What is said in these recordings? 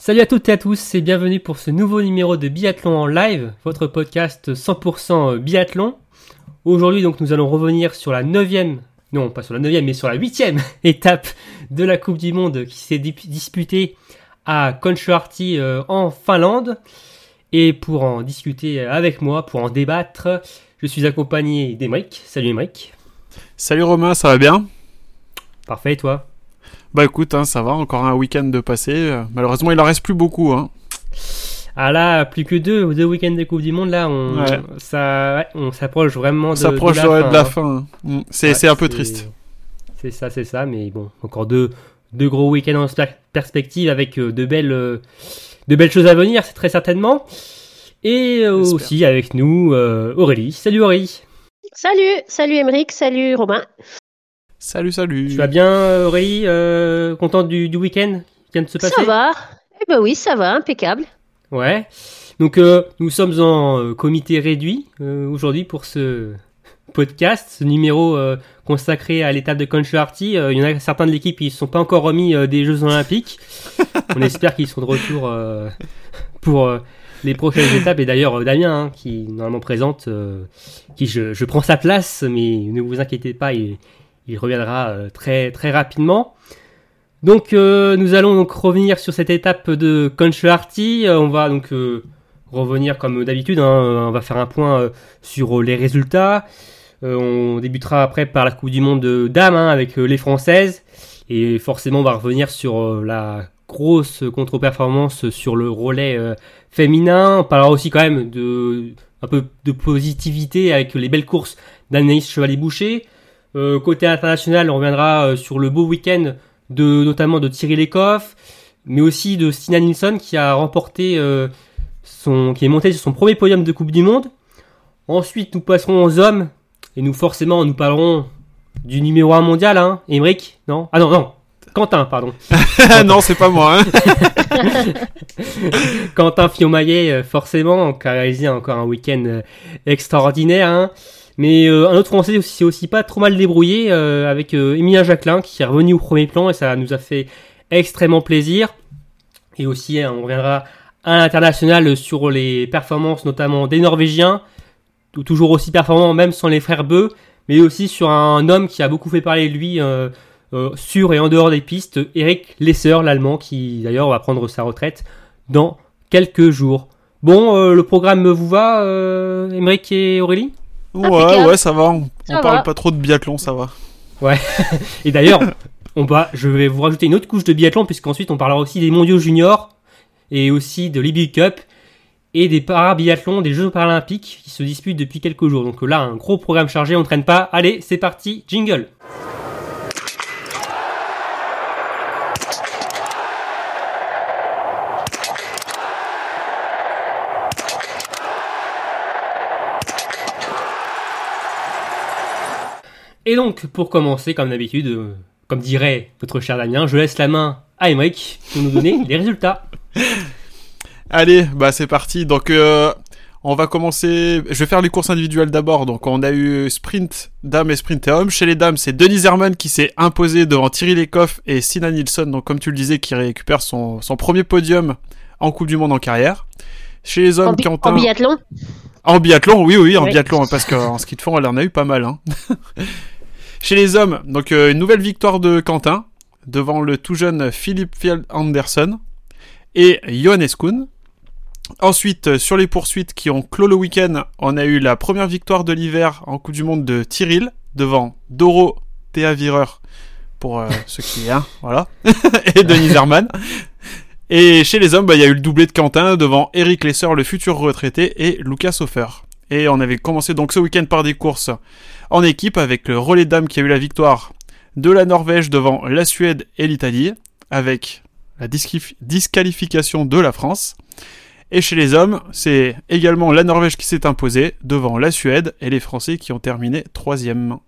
Salut à toutes et à tous et bienvenue pour ce nouveau numéro de Biathlon en live, votre podcast 100% biathlon. Aujourd'hui donc nous allons revenir sur la neuvième, non pas sur la neuvième mais sur la huitième étape de la Coupe du Monde qui s'est disputée à Kontiolahti euh, en Finlande. Et pour en discuter avec moi, pour en débattre, je suis accompagné d'Emeric. Salut Emeric. Salut Romain, ça va bien? Parfait et toi? Bah écoute, hein, ça va, encore un week-end de passé. Malheureusement, il en reste plus beaucoup. Hein. Ah là, plus que deux, deux week-ends de Coupe du Monde, là, on, Ouais. ça, ouais, on s'approche vraiment de, On s'approche de de, la de fin, la hein. fin. hein. Mm, C'est un peu triste. C'est ça, c'est ça, mais bon, encore deux, deux gros week-ends en spe- perspective avec euh, de belles, euh, de belles choses à venir, c'est très certainement. Et J'espère. aussi avec nous, euh, Aurélie. Salut Aurélie. Salut, salut Émeric, salut Romain. Salut, salut. Tu vas bien Aurélie euh, Contente du, du week-end qui vient de se passer? Ça va Eh ben oui, ça va, impeccable. Ouais. Donc euh, nous sommes en euh, comité réduit euh, aujourd'hui pour ce podcast, ce numéro euh, consacré à l'étape de. Euh, il y en a certains de l'équipe qui ne sont pas encore remis euh, des Jeux Olympiques. On espère qu'ils seront de retour euh, pour euh, les prochaines étapes. Et d'ailleurs euh, Damien, hein, qui est normalement présente, euh, qui je, je prends sa place, mais ne vous inquiétez pas, il, il reviendra euh, très très rapidement. Donc euh, nous allons donc revenir sur cette étape de Kontiolahti. Euh, on va donc revenir comme d'habitude. hein, on va faire un point sur les résultats. On débutera après par la Coupe du Monde de dames hein, avec les Françaises. Et forcément, on va revenir sur la grosse contre-performance sur le relais féminin. On parlera aussi quand même de un peu de positivité avec les belles courses d'Anaïs Chevalier-Boucher. Euh, côté international, on reviendra euh, sur le beau week-end de notamment de Thierry Lecoff, mais aussi de Stina Nilsson qui a remporté euh, son, qui est monté sur son premier podium de Coupe du Monde. Ensuite, nous passerons aux hommes et nous forcément nous parlerons du numéro 1 mondial, hein, Emeric, non? Ah non non, Quentin, pardon. non, c'est pas moi. Hein. Quentin Fillon-Maillet, euh, forcément, qui a réalisé encore un week-end extraordinaire. hein. Mais euh, un autre Français aussi, s'est aussi pas trop mal débrouillé euh, avec euh, Emilien Jacquelin qui est revenu au premier plan et ça nous a fait extrêmement plaisir. Et aussi, hein, on reviendra à l'international sur les performances notamment des Norvégiens, tou- toujours aussi performants même sans les frères Beu, mais aussi sur un homme qui a beaucoup fait parler de lui euh, euh, sur et en dehors des pistes, Eric Lesser, l'allemand, qui d'ailleurs va prendre sa retraite dans quelques jours. Bon, euh, le programme vous va, euh, et Aurélie? Ouais, Impeccable. ouais, ça va. On, Ça on parle pas trop de biathlon, ça va. Et d'ailleurs, on va, je vais vous rajouter une autre couche de biathlon, puisqu'ensuite on parlera aussi des mondiaux juniors, et aussi de l'Ibi Cup, et des parabiathlons des Jeux paralympiques qui se disputent depuis quelques jours. Donc là, un gros programme chargé, on traîne pas. Allez, c'est parti, jingle Et donc, pour commencer, comme d'habitude, euh, comme dirait notre cher Damien, je laisse la main à Emmerich pour nous donner les résultats. Allez, bah c'est parti. Donc, euh, on va commencer. Je vais faire les courses individuelles d'abord. Donc, on a eu sprint dames et sprint et hommes. Chez les dames, c'est Denise Herman qui s'est imposé devant Thierry Lecoff et Sina Nilsson. Donc, comme tu le disais, qui récupère son, son premier podium en Coupe du Monde en carrière. Chez les En, hommes, bi- Quentin. en biathlon En biathlon, oui, oui, en Oui. biathlon, parce qu'en ski de fond, elle en a eu pas mal. Hein. Chez les hommes, donc euh, une nouvelle victoire de Quentin devant le tout jeune Philippe Field Anderson et Johannes Kuhn. Ensuite, euh, sur les poursuites qui ont clos le week-end, on a eu la première victoire de l'hiver en Coupe du Monde de Tyril devant Doro Théavireur pour euh, ceux qui, hein, voilà, et Denis Herman. Et chez les hommes, bah, il y a eu le doublé de Quentin devant Eric Lesser, le futur retraité, et Lucas Hofer. Et on avait commencé donc ce week-end par des courses en équipe avec le relais dames qui a eu la victoire de la Norvège devant la Suède et l'Italie, avec la disqualification de la France. Et chez les hommes, c'est également la Norvège qui s'est imposée devant la Suède et les Français qui ont terminé troisième.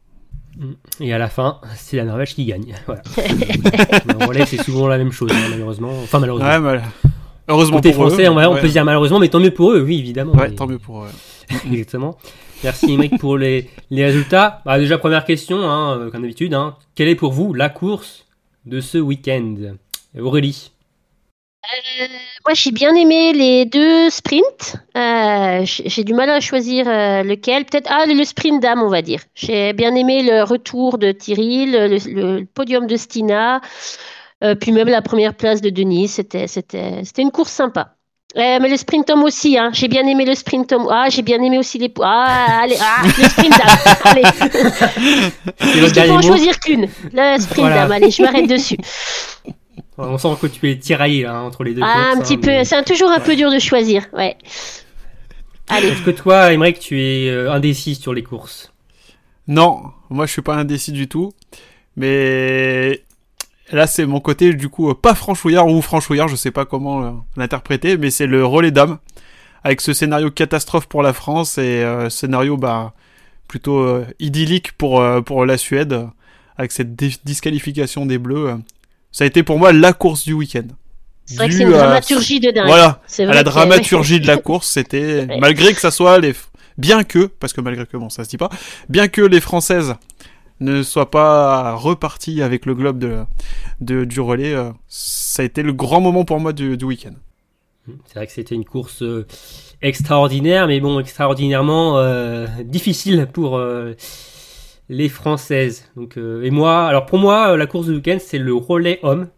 Et à la fin, c'est la Norvège qui gagne. Voilà. en relais, c'est souvent la même chose, hein, malheureusement. Enfin, malheureusement. Ouais, mal- Heureusement Côté pour français, eux. on, va- on Ouais. peut se dire malheureusement, mais tant mieux pour eux, oui, évidemment. Ouais, Mais- tant mieux pour eux. Exactement. Merci Émeric pour les, les résultats. Bah, déjà, première question, hein, euh, comme d'habitude. hein. Quelle est pour vous la course de ce week-end? Aurélie Moi, j'ai bien aimé les deux sprints. Euh, j'ai du mal à choisir euh, lequel. Peut-être ah le sprint dame, on va dire. J'ai bien aimé le retour de Thierry, le, le- le podium de Stina, euh, puis même la première place de Denis. C'était c'était c'était une course sympa. Euh, mais le sprint homme aussi, hein. J'ai bien aimé le sprint homme. Ah, j'ai bien aimé aussi les. Ah, allez, ah, le sprint dame. Allez. Dernier faut en choisir qu'une. Le sprint Voilà. dame. Allez, je m'arrête dessus. On sent que tu es tiraillé là, hein, entre les deux. Ah, courses, un hein, petit peu. mais- C'est toujours un peu dur de choisir. Ouais. Allez. Est-ce que toi, Émeric, tu es euh, indécis sur les courses? Non, moi je suis pas indécis du tout. Mais là c'est mon côté du coup euh, pas franchouillard ou franchouillard, je sais pas comment euh, l'interpréter, mais c'est le relais d'âme avec ce scénario catastrophe pour la France et euh, scénario bah plutôt euh, idyllique pour euh, pour la Suède avec cette disqualification des Bleus. Ça a été pour moi la course du week-end. C'est vrai que c'est une à- dramaturgie de dingue. Voilà, C'est à vrai la que- dramaturgie de la course, c'était Ouais. malgré que ça soit les bien que parce que malgré que bon ça se dit pas, bien que les françaises ne soient pas reparties avec le globe de, de- du relais, euh, ça a été le grand moment pour moi du, du week-end. C'est vrai que c'était une course euh, extraordinaire, mais bon, extraordinairement euh, difficile pour euh, les Françaises. Donc, euh, et moi, alors pour moi, euh, la course du week-end, c'est le relais homme.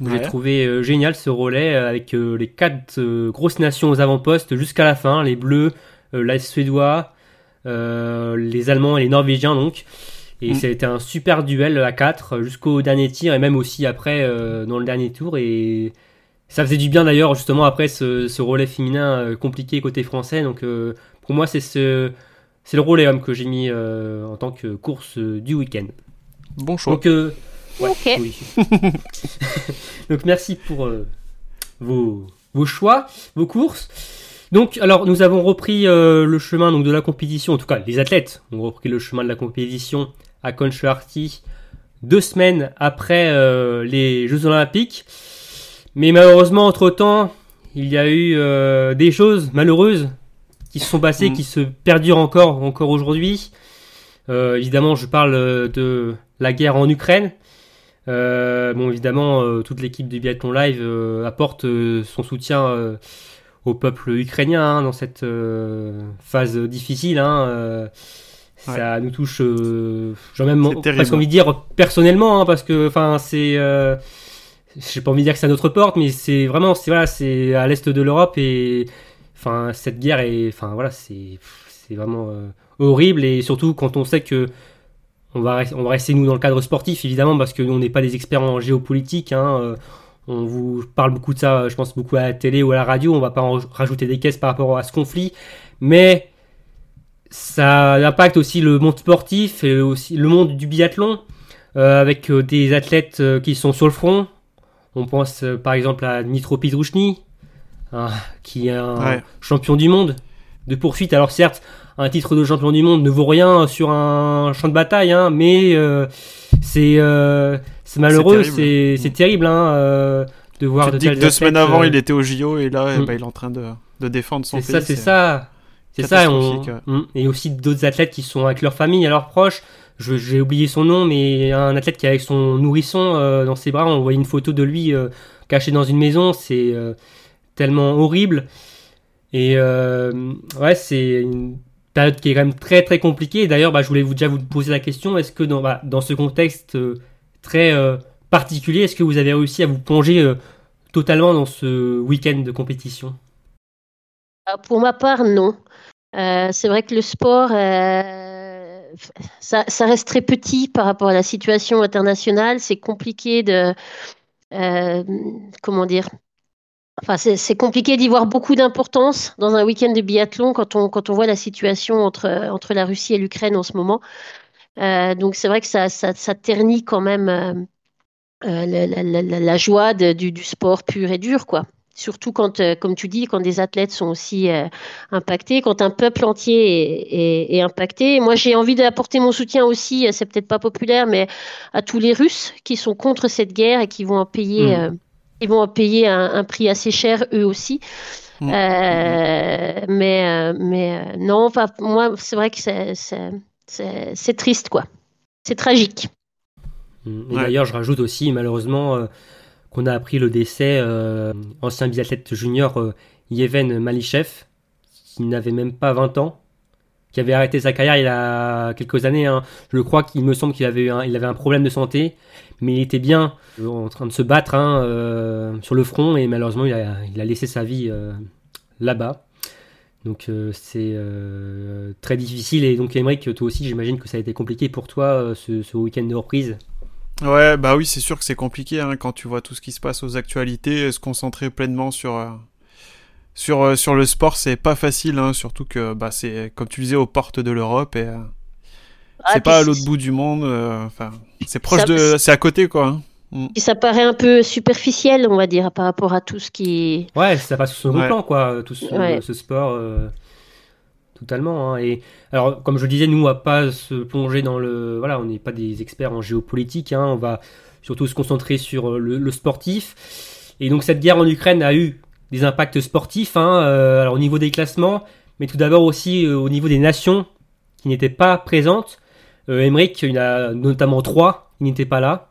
J'ai trouvé euh, génial ce relais avec euh, les quatre grosses nations aux avant-postes jusqu'à la fin, les Bleus, les Suédois, les Allemands et les Norvégiens donc. Et Mm. ça a été un super duel à 4 jusqu'au dernier tir et même aussi après dans le dernier tour. Et ça faisait du bien d'ailleurs justement après ce, ce relais féminin compliqué côté français. Donc pour moi c'est ce c'est le relais homme que j'ai mis euh, en tant que course euh, du week-end. Bon choix. Donc euh, ouais, Ok. oui. Donc merci pour euh, vos, vos choix, vos courses. Donc alors nous avons repris euh, le chemin donc de la compétition, en tout cas les athlètes ont repris le chemin de la compétition à Concheharty deux semaines après euh, les Jeux Olympiques. Mais malheureusement entre temps il y a eu euh, des choses malheureuses qui se sont passées, Mm. qui se perdurent encore encore aujourd'hui. Euh, évidemment je parle euh, de la guerre en Ukraine. Euh, bon, évidemment, euh, toute l'équipe du Biathlon Live apporte son soutien au peuple ukrainien hein, dans cette phase difficile. Hein, Ça nous touche, j'ai même presque envie de dire personnellement, hein, parce que, enfin, c'est, j'ai pas envie de dire que c'est à notre porte, mais c'est vraiment, c'est voilà, c'est à l'est de l'Europe et, enfin, cette guerre est, enfin, voilà, c'est, c'est vraiment euh, horrible et surtout quand on sait que on va, on va rester nous dans le cadre sportif évidemment parce que nous on n'est pas des experts en géopolitique. Hein, euh, on vous parle beaucoup de ça, je pense beaucoup à la télé ou à la radio. On va pas en rajouter des caisses par rapport à ce conflit, mais ça impacte aussi le monde sportif et aussi le monde du biathlon euh, avec des athlètes qui sont sur le front. On pense par exemple à Dmitro Pidrouchny, hein, qui est un Ouais. champion du monde de poursuite. Alors certes, un titre de champion du monde ne vaut rien sur un champ de bataille, hein, mais euh, c'est euh, c'est malheureux, terrible. c'est c'est terrible hein, euh, de voir Tu te de dis que tels deux semaines avant, il était au JO et là, eh Mm. ben, il est en train de, de défendre son c'est pays. ça, c'est ça. C'est ça, et, on-. Mm. et aussi d'autres athlètes qui sont avec leur famille, et leurs proches. Je- J'ai oublié son nom, mais un athlète qui est avec son nourrisson dans ses bras. On voyait une photo de lui caché dans une maison. C'est tellement horrible. Et euh, ouais, c'est une période qui est quand même très très compliquée. D'ailleurs, bah, je voulais vous, déjà vous poser la question est-ce que dans, bah, ce contexte euh, très euh, particulier, est-ce que vous avez réussi à vous plonger totalement dans ce week-end de compétition? Pour ma part, non. C'est vrai que le sport, ça, reste très petit par rapport à la situation internationale. C'est compliqué de, comment dire, enfin, c'est compliqué d'y voir beaucoup d'importance dans un week-end de biathlon quand on, quand on voit la situation entre, entre la Russie et l'Ukraine en ce moment. Euh, donc c'est vrai que ça, ça, ça ternit quand même euh, euh, la, la- la- la- la joie de- du, du sport pur et dur, quoi. surtout quand, euh, comme tu dis, quand des athlètes sont aussi impactés, quand un peuple entier est, impacté. Moi, j'ai envie d'apporter mon soutien aussi, c'est peut-être pas populaire, mais à tous les Russes qui sont contre cette guerre et qui vont en payer, mmh. Ils vont en payer un, prix assez cher eux aussi. Mmh. mais mais non, moi, c'est vrai que c'est triste, quoi. C'est tragique. Mmh. D'ailleurs, je rajoute aussi, malheureusement, qu'on a appris le décès euh, ancien biathlète junior euh, Yevhen Malichev, qui n'avait même pas 20 ans, qui avait arrêté sa carrière il y a quelques années. Hein. Je crois qu'il me semble qu'il avait, un, il avait un problème de santé, mais il était bien euh, en train de se battre hein, sur le front et malheureusement il a, laissé sa vie là-bas. Donc c'est très difficile et donc Emmerich, toi aussi j'imagine que ça a été compliqué pour toi ce, week-end de reprise. Ouais, bah oui, c'est sûr que c'est compliqué hein, quand tu vois tout ce qui se passe aux actualités, euh, se concentrer pleinement sur euh, sur euh, sur le sport, c'est pas facile, hein, surtout que bah c'est comme tu disais aux portes de l'Europe et ah, c'est pas à l'autre bout du monde, enfin c'est proche de, c'est à côté quoi. Hein. Mm. Et ça paraît un peu superficiel, on va dire, par rapport à tout ce qui. Ouais, ça passe sur le plan quoi, tout ce, ce sport. Totalement. Hein. Et alors, comme je disais, nous, on va pas se plonger dans le. Voilà, on n'est pas des experts en géopolitique. Hein. On va surtout se concentrer sur euh, le, sportif. Et donc, cette guerre en Ukraine a eu des impacts sportifs. Hein, euh, alors, au niveau des classements, mais tout d'abord aussi euh, au niveau des nations qui n'étaient pas présentes. Euh, Emmerich, il y en a notamment trois qui n'étaient pas là.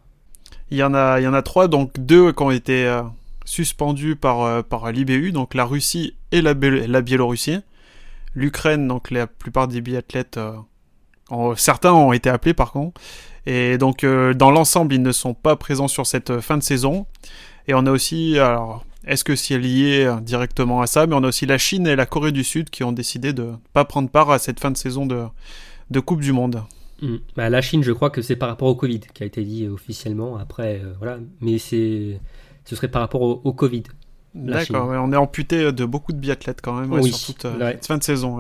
Il y en a, il y en a trois, donc deux qui ont été suspendus par, par l'IBU, donc la Russie et la, Biélorussie. L'Ukraine, donc la plupart des biathlètes, euh, certains ont été appelés par contre. Et donc euh, dans l'ensemble, ils ne sont pas présents sur cette euh, fin de saison. Et on a aussi, alors, est-ce que c'est lié directement à ça Mais on a aussi la Chine et la Corée du Sud qui ont décidé de pas prendre part à cette fin de saison de, de Coupe du Monde. Hmm. Bah, la Chine, je crois que c'est par rapport au Covid qui a été dit officiellement. Après, voilà, mais c'est, ce serait par rapport au Covid. D'accord, on est amputé de beaucoup de biathlètes quand même sur toute euh, fin de saison.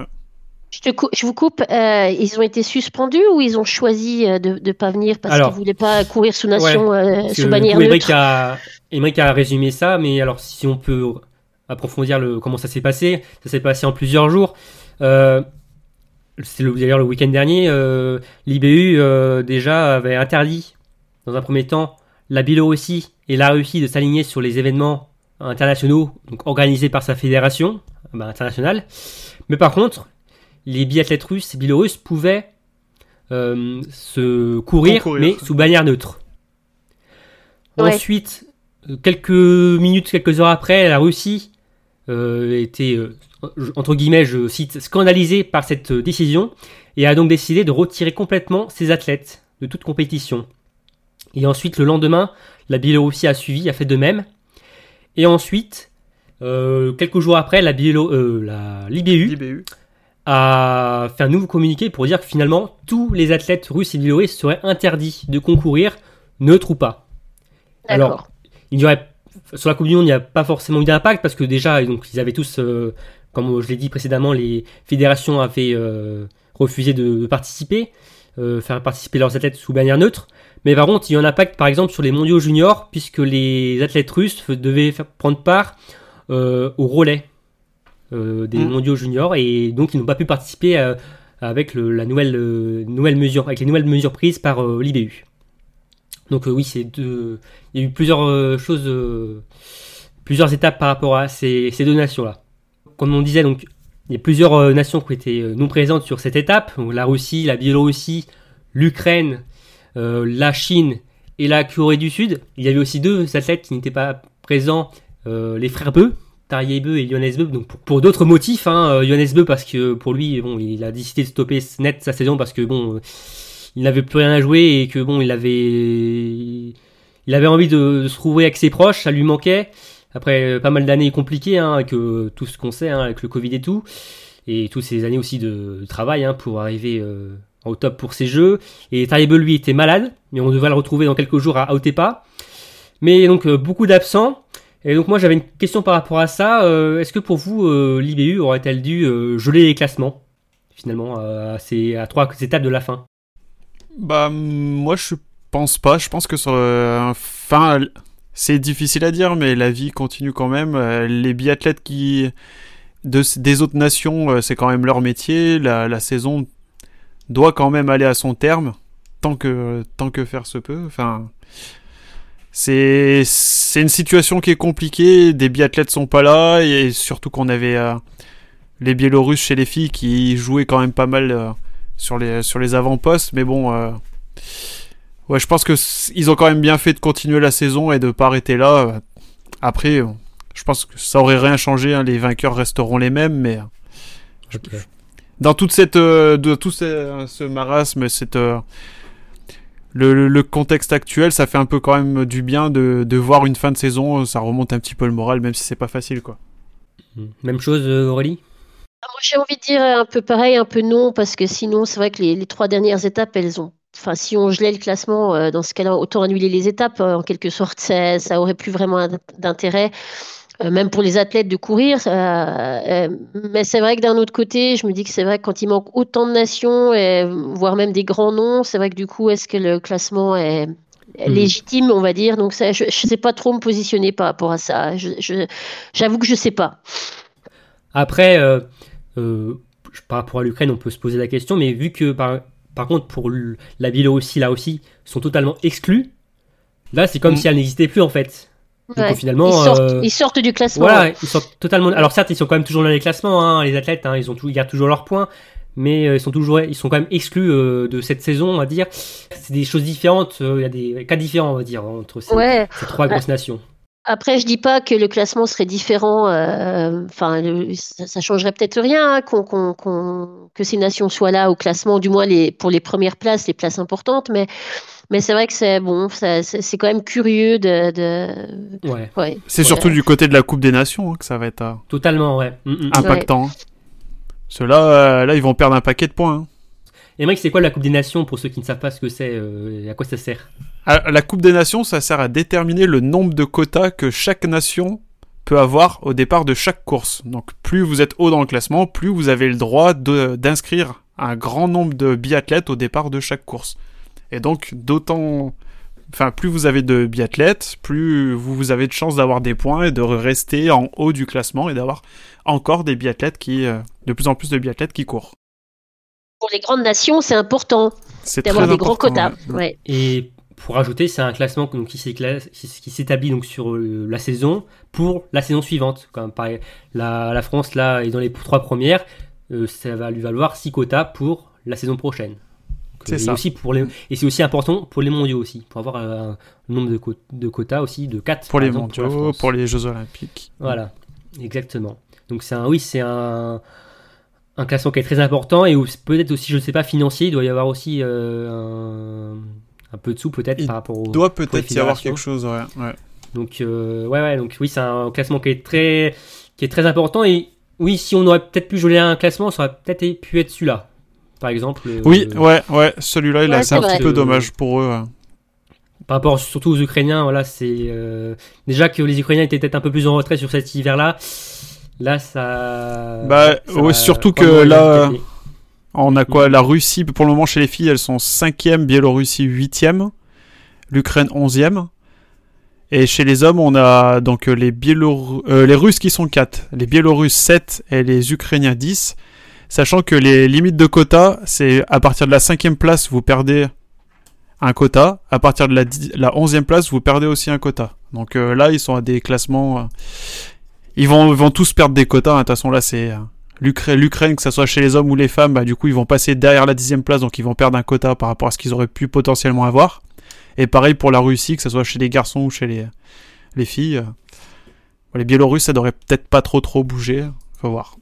Je, te je, vous coupe, euh, ils ont été suspendus ou ils ont choisi euh, de ne pas venir parce qu'ils ne voulaient pas courir sous nation, sous bannière neutre? a, a résumé ça, mais alors si on peut approfondir le, comment ça s'est passé, ça s'est passé en plusieurs jours. C'est d'ailleurs le week-end dernier, l'IBU déjà avait interdit, dans un premier temps, la Biélorussie et la Russie de s'aligner sur les événements internationaux, donc organisés par sa fédération bah, internationale. Mais par contre, les biathlètes russes et biélorusses pouvaient euh, se courir, mais sous bannière neutre. Ensuite, euh, quelques minutes, quelques heures après, la Russie euh, était, entre guillemets, je cite, scandalisée par cette décision et a donc décidé de retirer complètement ses athlètes de toute compétition. Et ensuite, le lendemain, la Biélorussie a suivi, a fait de même. Et ensuite, euh, quelques jours après, la, Biélo, euh, la l'IBU, a fait un nouveau communiqué pour dire que finalement, tous les athlètes russes et biélorusses seraient interdits de concourir, neutre ou pas. Alors, il y aurait, sur la Coupe du Monde, il n'y a pas forcément eu d'impact parce que déjà, donc, ils avaient tous, euh, comme je l'ai dit précédemment, les fédérations avaient refusé de, de participer, faire participer leurs athlètes sous bannière neutre. Mais par contre, il y a un impact par exemple sur les mondiaux juniors, puisque les athlètes russes devaient prendre part euh, au relais euh, des mm. mondiaux juniors, et donc ils n'ont pas pu participer euh, avec la nouvelle, nouvelle mesure, avec les nouvelles mesures prises par l'IBU. Donc oui, c'est il y a eu plusieurs choses, plusieurs étapes par rapport à ces, ces deux nations-là. Comme on disait, donc il y a plusieurs nations qui ont été non présentes sur cette étape, la Russie, la Biélorussie, l'Ukraine, euh, la Chine et la Corée du Sud. Il y avait aussi deux athlètes qui n'étaient pas présents, euh, les frères Beu, Tarier Beu et Johannes Beu, donc pour, d'autres motifs. Hein, euh, Beu parce que pour lui, bon, il a décidé de stopper net sa saison parce que bon, il n'avait plus rien à jouer et que bon, il avait, il avait envie de, se trouver avec ses proches, ça lui manquait. Après pas mal d'années compliquées, hein, avec tout ce qu'on sait, hein, avec le Covid et tout, et toutes ces années aussi de, travail hein, pour arriver au top pour ses jeux. Et Taribe lui était malade, mais on devrait le retrouver dans quelques jours à Aotepa. Mais donc euh, beaucoup d'absents. Et donc moi j'avais une question par rapport à ça. Euh, est-ce que pour vous euh, l'IBU aurait-elle dû geler les classements finalement à, ces, trois étapes de la fin? Bah moi je pense pas. Je pense que sur fin c'est difficile à dire, mais la vie continue quand même. Euh, les biathlètes qui de, des autres nations, euh, c'est quand même leur métier. La, saison doit quand même aller à son terme, tant que, tant que faire se peut. Enfin, c'est, c'est une situation qui est compliquée. Des biathlètes sont pas là, et surtout qu'on avait euh, les Biélorusses chez les filles qui jouaient quand même pas mal sur les, sur les avant-postes. Mais bon, Ouais, je pense que ils ont quand même bien fait de continuer la saison et de pas arrêter là. Après, je pense que ça aurait rien changé. Hein. Les vainqueurs resteront les mêmes, mais dans toute cette, euh, de tout ce, marasme, cette euh, le, contexte actuel, ça fait un peu quand même du bien de, de, voir une fin de saison. Ça remonte un petit peu le moral, même si c'est pas facile, quoi. Même chose, euh, Aurélie? Ah, moi, j'ai envie de dire un peu pareil, un peu non, parce que sinon, c'est vrai que les, les, trois dernières étapes, elles ont Enfin, si on gelait le classement, euh, dans ce cas-là, autant annuler les étapes. Euh, en quelque sorte, ça, ça aurait plus vraiment d'intérêt, euh, même pour les athlètes de courir. mais c'est vrai que d'un autre côté, je me dis que c'est vrai que quand il manque autant de nations, et, voire même des grands noms, c'est vrai que du coup, est-ce que le classement est, hmm. légitime, on va dire? Donc ça, je ne sais pas trop me positionner par rapport à ça. J'avoue que je ne sais pas. Après, par rapport à l'Ukraine, on peut se poser la question, mais vu que par, par contre, pour la Biélorussie, là aussi, sont totalement exclus. Là, c'est comme mm. si elle n'existait plus, en fait. Donc, finalement, euh, ils sortent, du classement. Voilà, ils sortent totalement. Alors certes, ils sont quand même toujours dans les classements, hein, les athlètes, hein, ils ont tout, ils gardent toujours leurs points, mais euh, ils sont toujours, ils sont quand même exclus euh, de cette saison, on va dire. C'est des choses différentes. Il y a des cas différents, on va dire, entre ces, trois grosses nations. Après, je dis pas que le classement serait différent. Euh, enfin, ça, changerait peut-être rien hein, que ces nations soient là au classement, du moins les, pour les premières places, les places importantes. Mais, mais c'est vrai que c'est bon, c'est quand même curieux de. ouais. c'est surtout du côté de la Coupe des Nations hein, que ça va être. Euh, Totalement, ouais. Mm, mm. Impactant. Ceux-là, euh, là, ils vont perdre un paquet de points. Hein. Et Mike, c'est quoi la Coupe des Nations pour ceux qui ne savent pas ce que c'est et à quoi ça sert? La Coupe des Nations, ça sert à déterminer le nombre de quotas que chaque nation peut avoir au départ de chaque course. Donc plus vous êtes haut dans le classement, plus vous avez le droit d'inscrire un grand nombre de biathlètes au départ de chaque course. Et donc d'autant... Enfin, plus vous avez de biathlètes, plus vous avez de chances d'avoir des points et de rester en haut du classement et d'avoir encore des biathlètes qui... Euh, de plus en plus de biathlètes qui courent. Pour les grandes nations, c'est important d'avoir des grands quotas. Ouais. Et pour ajouter, c'est un classement donc, qui s'établit donc sur euh, la saison pour la saison suivante. Comme pareil, la, la, France là est dans les trois premières, euh, ça va lui valoir 6 quotas pour la saison prochaine. C'est ça. Aussi pour les, et c'est aussi important pour les mondiaux aussi, pour avoir un nombre de, de quotas aussi de 4. Pour les mondiaux, pour, les Jeux Olympiques. Voilà, exactement. Donc c'est un, oui, c'est un, un classement qui est très important et peut-être aussi, je ne sais pas, financier, il doit y avoir aussi euh, un un peu de sous peut-être par rapport au. Doit peut-être y avoir quelque chose, ouais. Donc euh, ouais, ouais, donc oui, c'est un classement qui est très, qui est très important et oui, si on aurait peut-être pu jouer un classement, ça aurait peut-être pu être celui-là, par exemple. Oui, ouais, ouais, celui-là, il c'est un petit peu dommage pour eux. Par rapport surtout aux Ukrainiens, voilà, c'est euh, déjà que les Ukrainiens étaient peut-être un peu plus en retrait sur cet hiver-là. Là, ça. Bah, surtout que là. On a quoi La Russie, pour le moment, chez les filles, elles sont 5e, Biélorussie 8e, l'Ukraine 11e. Et chez les hommes, on a donc les, euh, les Russes qui sont 4, les Biélorusses 7 et les Ukrainiens 10. Sachant que les limites de quota, c'est à partir de la 5e place, vous perdez un quota. À partir de la, la 11e place, vous perdez aussi un quota. Donc euh, là, ils sont à des classements. Euh, ils, vont, vont tous perdre des quotas. Hein. De toute façon, là, c'est l'Ukraine, que ce soit chez les hommes ou les femmes, bah, du coup, ils vont passer derrière la dixième place, donc ils vont perdre un quota par rapport à ce qu'ils auraient pu potentiellement avoir. Et pareil pour la Russie, que ce soit chez les garçons ou chez les, les filles. Les Biélorusses, ça devrait peut-être pas trop trop bouger. Faut voir.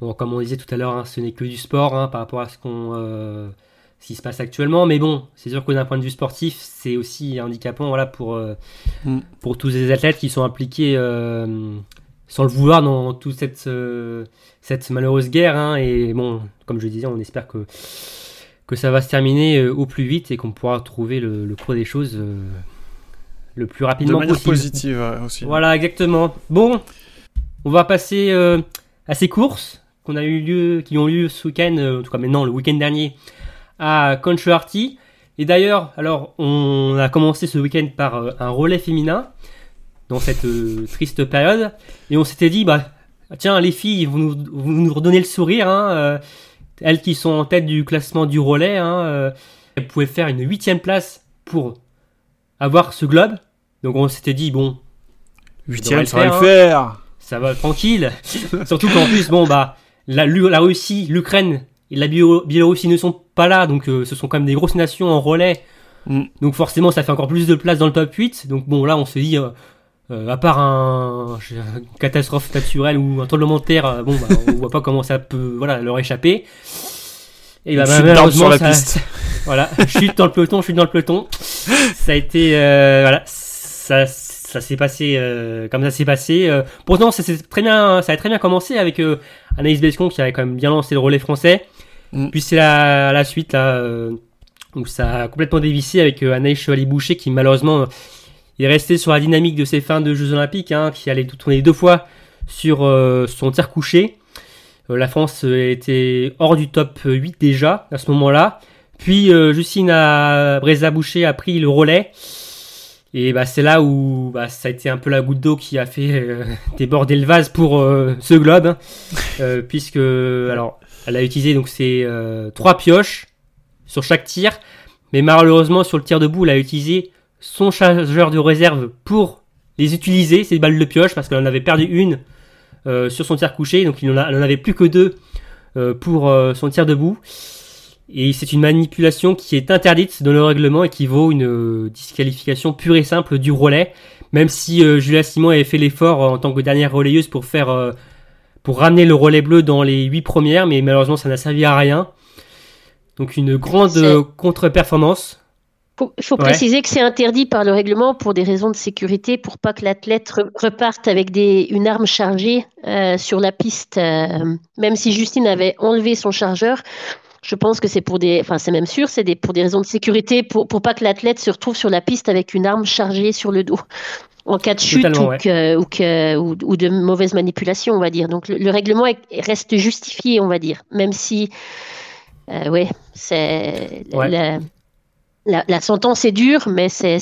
Bon, comme on disait tout à l'heure, hein, ce n'est que du sport hein, par rapport à ce qu'on euh, ce qui se passe actuellement. Mais bon, c'est sûr que d'un point de vue sportif, c'est aussi handicapant voilà, pour, euh, mm. pour tous les athlètes qui sont impliqués euh, sans le vouloir dans toute cette, euh, cette malheureuse guerre. Hein, et bon, comme je disais, on espère que, que ça va se terminer euh, au plus vite et qu'on pourra trouver le, le creux des choses euh, le plus rapidement de manière positive aussi. Voilà, exactement. Bon, on va passer à ces courses qu'on a eu lieu, qui ont eu lieu ce week-end, en tout cas maintenant le week-end dernier, à Country Et d'ailleurs, alors, on a commencé ce week-end par un relais féminin dans cette euh, triste période, et on s'était dit, bah, tiens, les filles, vous nous, vous nous redonnez le sourire, hein, euh, elles qui sont en tête du classement du relais, hein, euh, elles pouvaient faire une huitième place pour avoir ce globe. Donc on s'était dit, bon, Huitième, ça va le faire, faire. ça va tranquille. Surtout qu'en plus, bon, bah, la, Russie, l'Ukraine et la Biélo- Biélorussie ne sont pas là, donc ce sont quand même des grosses nations en relais. Mm. Donc forcément, ça fait encore plus de place dans le top 8. Donc bon, là, on se dit, euh, à part un, une catastrophe naturelle ou un tremblement de terre, euh, bon, bah, on voit pas comment ça peut, voilà, leur échapper. Et bah, bah, d'arbre sur la ça- piste. voilà, chute dans le peloton, chute dans le peloton. Ça a été, euh, voilà, ça, ça s'est passé euh, comme ça s'est passé. Euh, pourtant, ça s'est très bien, ça a très bien commencé avec euh, Anaïs Bescon qui avait quand même bien lancé le relais français. Mm. Puis c'est la, la suite là où ça a complètement dévissé avec Anaïs Chevalier-Boucher qui malheureusement euh, est resté sur la dynamique de ses fins de Jeux Olympiques, hein, qui allait tout tourner deux fois sur euh, son tir couché. Euh, la France euh, était hors du top 8 déjà à ce moment-là. Puis Justine a, a pris le relais. Et bah, c'est là où bah, ça a été un peu la goutte d'eau qui a fait déborder le vase pour ce globe. hein. Puisque alors, elle a utilisé donc euh, trois pioches sur chaque tir. Mais malheureusement, sur le tir debout, elle a utilisé son chargeur de réserve pour les utiliser, ces balles de pioche, parce qu'elle en avait perdu une euh, sur son tir couché. Donc il en a- elle en avait plus que deux euh, pour euh, son tir debout. Et c'est une manipulation qui est interdite dans le règlement et qui vaut une disqualification pure et simple du relais. Même si euh, Julia Simon avait fait l'effort en tant que dernière relayeuse pour faire euh, pour ramener le relais bleu dans les huit premières, mais malheureusement ça n'a servi à rien. Donc une grande contre-performance. Faut, faut Ouais. préciser que c'est interdit par le règlement pour des raisons de sécurité, pour pas que l'athlète re- reparte avec des, une arme chargée euh, sur la piste. euh, même si Justine avait enlevé son chargeur, je pense que c'est pour des, enfin c'est même sûr, c'est pour des raisons de sécurité, pour, pour pas que l'athlète se retrouve sur la piste avec une arme chargée sur le dos. En cas de chute ou, ouais. que, ou, que, ou, ou de mauvaise manipulation, on va dire. Donc le, le règlement est- reste justifié, on va dire, même si, euh, ouais, c'est Ouais. La, sentence est dure, mais c'est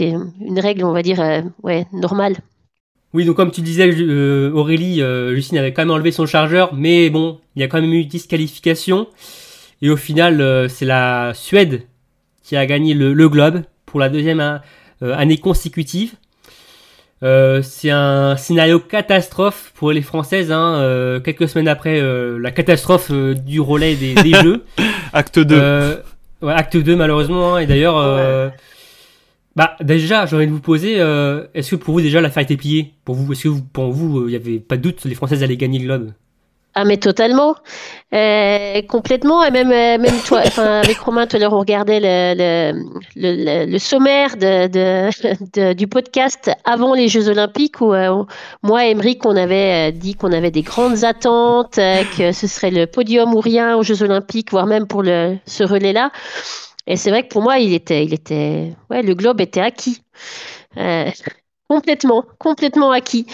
une règle, on va dire, euh, ouais, normale. Oui, donc comme tu disais, euh, Aurélie, euh, Justine avait quand même enlevé son chargeur, mais bon, il y a quand même eu disqualification. Et au final, euh, c'est la Suède qui a gagné le, le globe pour la deuxième année consécutive. Euh, c'est un scénario catastrophe pour les Françaises, hein, euh, quelques semaines après euh, la catastrophe euh, du relais des, des Jeux. Acte 2. Euh, ouais, acte 2 malheureusement. hein, et d'ailleurs, euh, bah déjà, j'ai envie de vous poser, euh, est-ce que pour vous déjà l'affaire était pliée? Pour vous, est-ce que vous, pour vous, il n'y avait pas de doute, les Françaises allaient gagner le globe Ah, mais totalement, Euh, complètement. Et même, euh, même toi, enfin, avec Romain, tout à l'heure, on regardait le, le, le, sommaire de, de, de- du podcast avant les Jeux Olympiques où euh, moi et Emeric, on avait dit qu'on avait des grandes attentes, que ce serait le podium ou rien aux Jeux Olympiques, voire même pour le, ce relais-là. Et c'est vrai que pour moi, il était, il était, ouais, le globe était acquis. Euh, complètement, complètement acquis.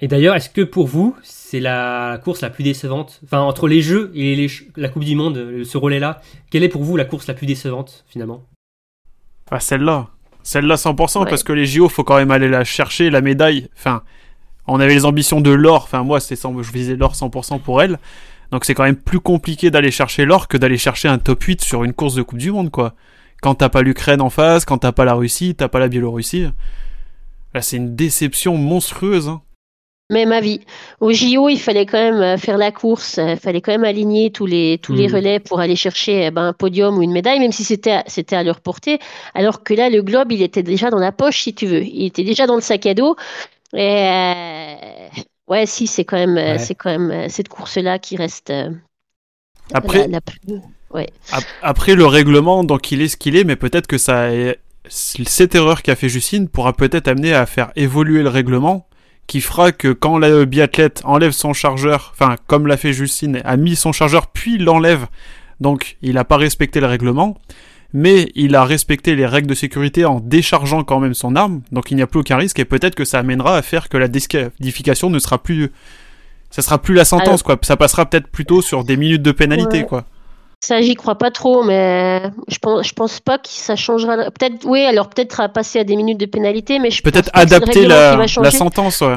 Et d'ailleurs, est-ce que pour vous, c'est la course la plus décevante? Enfin, entre les Jeux et les la Coupe du Monde, euh, ce relais-là, quelle est pour vous la course la plus décevante finalement? Ah, celle-là. Celle-là 100%, Ouais. parce que les JO, faut quand même aller la chercher, la médaille. Enfin, on avait les ambitions de l'or. Enfin, moi, c'est 100 je visais l'or 100% pour elle. Donc, c'est quand même plus compliqué d'aller chercher l'or que d'aller chercher un top 8 sur une course de Coupe du Monde, quoi. Quand t'as pas l'Ukraine en face, quand t'as pas la Russie, t'as pas la Biélorussie. Là, c'est une déception monstrueuse. hein. Même avis. Au JO, il fallait quand même euh, faire la course, euh, il fallait quand même aligner tous les, tous les Mhm. relais pour aller chercher eh ben, un podium ou une médaille, même si c'était à, c'était à leur portée. Alors que là, le globe, il était déjà dans la poche, si tu veux. Il était déjà dans le sac à dos. Et euh, ouais, si, c'est quand même, euh, Ouais. c'est quand même euh, cette course-là qui reste euh, Après, la, la plus. Ap- Après, le règlement, donc il est ce qu'il est, mais peut-être que ça, cette erreur qu'a fait Justine pourra peut-être amener à faire évoluer le règlement, qui fera que quand le biathlète enlève son chargeur, enfin comme l'a fait Justine, a mis son chargeur puis l'enlève, donc il n'a pas respecté le règlement, mais il a respecté les règles de sécurité en déchargeant quand même son arme, donc il n'y a plus aucun risque et peut-être que ça amènera à faire que la disqualification ne sera plus, ça sera plus la sentence Alors- quoi, ça passera peut-être plutôt sur des minutes de pénalité Ouais. quoi. Ça, j'y crois pas trop, mais je pense, je pense pas que ça changera. Peut-être, oui, alors peut-être à passer à des minutes de pénalité, mais je Peut-être adapter la, la sentence, ouais.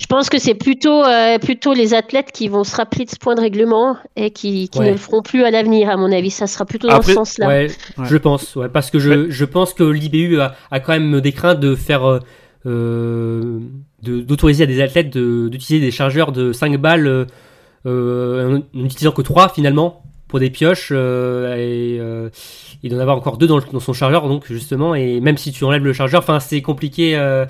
Je pense que c'est plutôt, euh, plutôt les athlètes qui vont se rappeler de ce point de règlement et qui, qui Ouais. ne le feront plus à l'avenir, à mon avis. Ça sera plutôt dans Après- ce sens-là. Ouais, Ouais. je pense, ouais, parce que je, je pense que l'IBU a, a quand même des craintes de faire, euh, euh, de- d'autoriser à des athlètes de- d'utiliser des chargeurs de 5 balles, euh, en n'utilisant que 3 finalement pour des pioches euh, et, euh, et d'en avoir encore deux dans, le- dans son chargeur donc justement et même si tu enlèves le chargeur, enfin c'est compliqué, euh,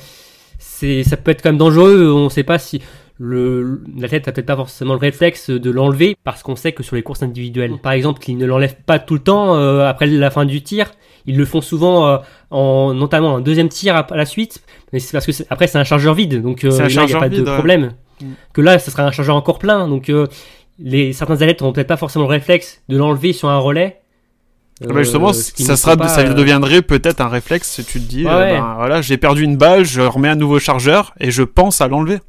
c'est ça peut être quand même dangereux, on sait pas si le l'athlète a peut-être pas forcément le réflexe de l'enlever parce qu'on sait que sur les courses individuelles, par exemple, qu'ils ne l'enlèvent pas tout le temps euh, après la fin du tir. Ils le font souvent en notamment un deuxième tir à, à la suite, mais c'est parce que c'est- après c'est un chargeur vide, donc là, il n'y a pas vide, de problème. Mm. Que là, ce sera un chargeur encore plein, donc les certains athlètes n'ont peut-être pas forcément le réflexe de l'enlever sur un relais. Ah bah justement, Euh, qui ça ne sera, faut pas, ça euh, deviendrait peut-être un réflexe si tu te dis, Ouais, euh, ouais. ben, voilà, j'ai perdu une balle, je remets un nouveau chargeur et je pense à l'enlever.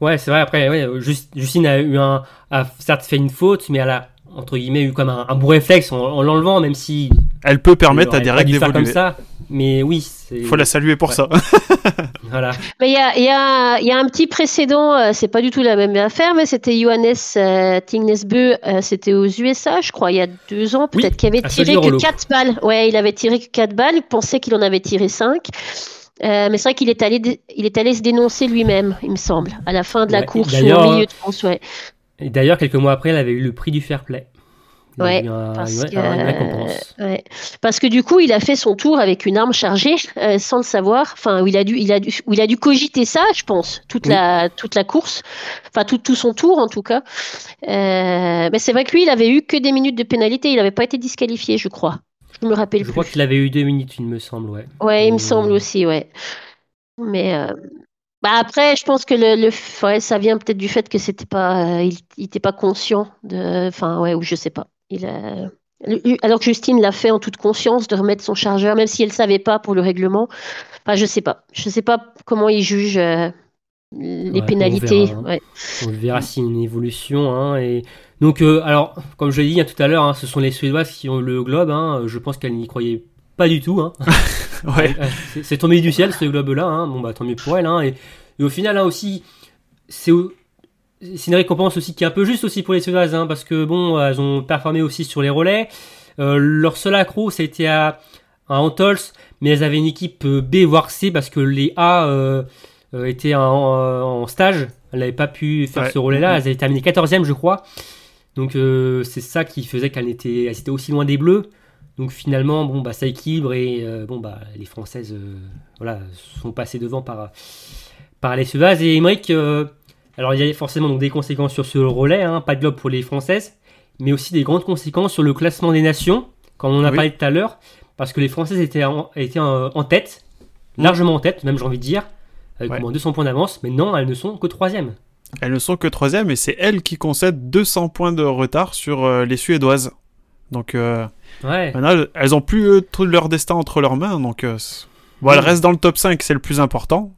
Ouais, c'est vrai. Après, ouais, Justine a eu un, a certes fait une faute, mais elle a entre guillemets eu comme un, un bon réflexe en, en l'enlevant, même si Elle peut permettre à des règles faire comme d'évoluer. ça. Mais oui. Il faut la saluer pour Ouais. ça. Voilà. Mais il y a, il y, a, il y a un petit précédent, euh, c'est pas du tout la même affaire, mais c'était Johannes euh, euh, c'était aux USA, je crois, il y a deux ans, Oui, peut-être, qui avait tiré que Rollo. 4 balles. Ouais, il avait tiré que 4 balles, il pensait qu'il en avait tiré 5. Euh, mais c'est vrai qu'il est allé, il est allé se dénoncer lui-même, il me semble, à la fin de la Ouais, course ou au milieu de course, ouais. Et d'ailleurs, quelques mois après, elle avait eu le prix du fair play. Il y a Ouais, parce que, ouais. Parce que du coup, il a fait son tour avec une arme chargée euh, sans le savoir. Enfin, où il a dû, il a dû, il a dû cogiter ça, je pense, toute Oui. la, toute la course. Enfin, tout, tout son tour en tout cas. Euh, mais c'est vrai que lui, il avait eu que des minutes de pénalité. Il n'avait pas été disqualifié, je crois. Je me rappelle Je plus. crois qu'il avait eu deux minutes, il me semble, ouais. Ouais, il me Euh, semble aussi, ouais. Mais euh, bah après, je pense que le, ouais, ça vient peut-être du fait que c'était pas, euh, il, il était pas conscient de, enfin ouais, ou je sais pas. Il a, lui- alors que Justine l'a fait en toute conscience de remettre son chargeur, même si elle savait pas pour le règlement. Enfin, je sais pas. Je sais pas comment il juge euh, les Ouais, on pénalités. verra, hein. Ouais. On verra s'il y a une évolution. Hein, et... Donc, euh, alors, comme je l'ai dit hein, tout à l'heure, hein, ce sont les Suédoises qui ont le globe. Hein, je pense qu'elles n'y croyaient pas du tout. Hein. Ouais. Euh, c'est- tombé du ciel ce globe-là. Hein. Bon, bah tant mieux pour elle. Hein. Et, et au final, là aussi, c'est c'est une récompense aussi qui est un peu juste aussi pour les Suédoises. Hein, parce que bon, elles ont performé aussi sur les relais. Euh, leur seul accro, ça a été à, à Antols. Mais elles avaient une équipe euh, B voire C parce que les A euh, étaient en, en stage. Elles n'avaient pas pu faire Ouais. ce relais-là. Elles avaient terminé 14e, je crois. Donc euh, c'est ça qui faisait qu'elles étaient, elles étaient aussi loin des Bleus. Donc finalement, bon bah ça équilibre et bon bah les Françaises, voilà, sont passées devant par par les Suédoises et Emmerich. Alors il y a forcément donc des conséquences sur ce relais, hein, pas de globe pour les Françaises, mais aussi des grandes conséquences sur le classement des nations, comme on en a Oui. parlé tout à l'heure, parce que les Françaises étaient en, étaient en, tête, largement en tête, même j'ai envie de dire, avec Ouais. au moins 200 points d'avance. Mais non, elles ne sont que troisième. Elles ne sont que troisième et c'est elles qui concèdent 200 points de retard sur euh, les Suédoises. Donc euh, Ouais. maintenant, elles ont plus euh, tout leur destin entre leurs mains. Donc bon, elles restent dans le top 5, c'est le plus important.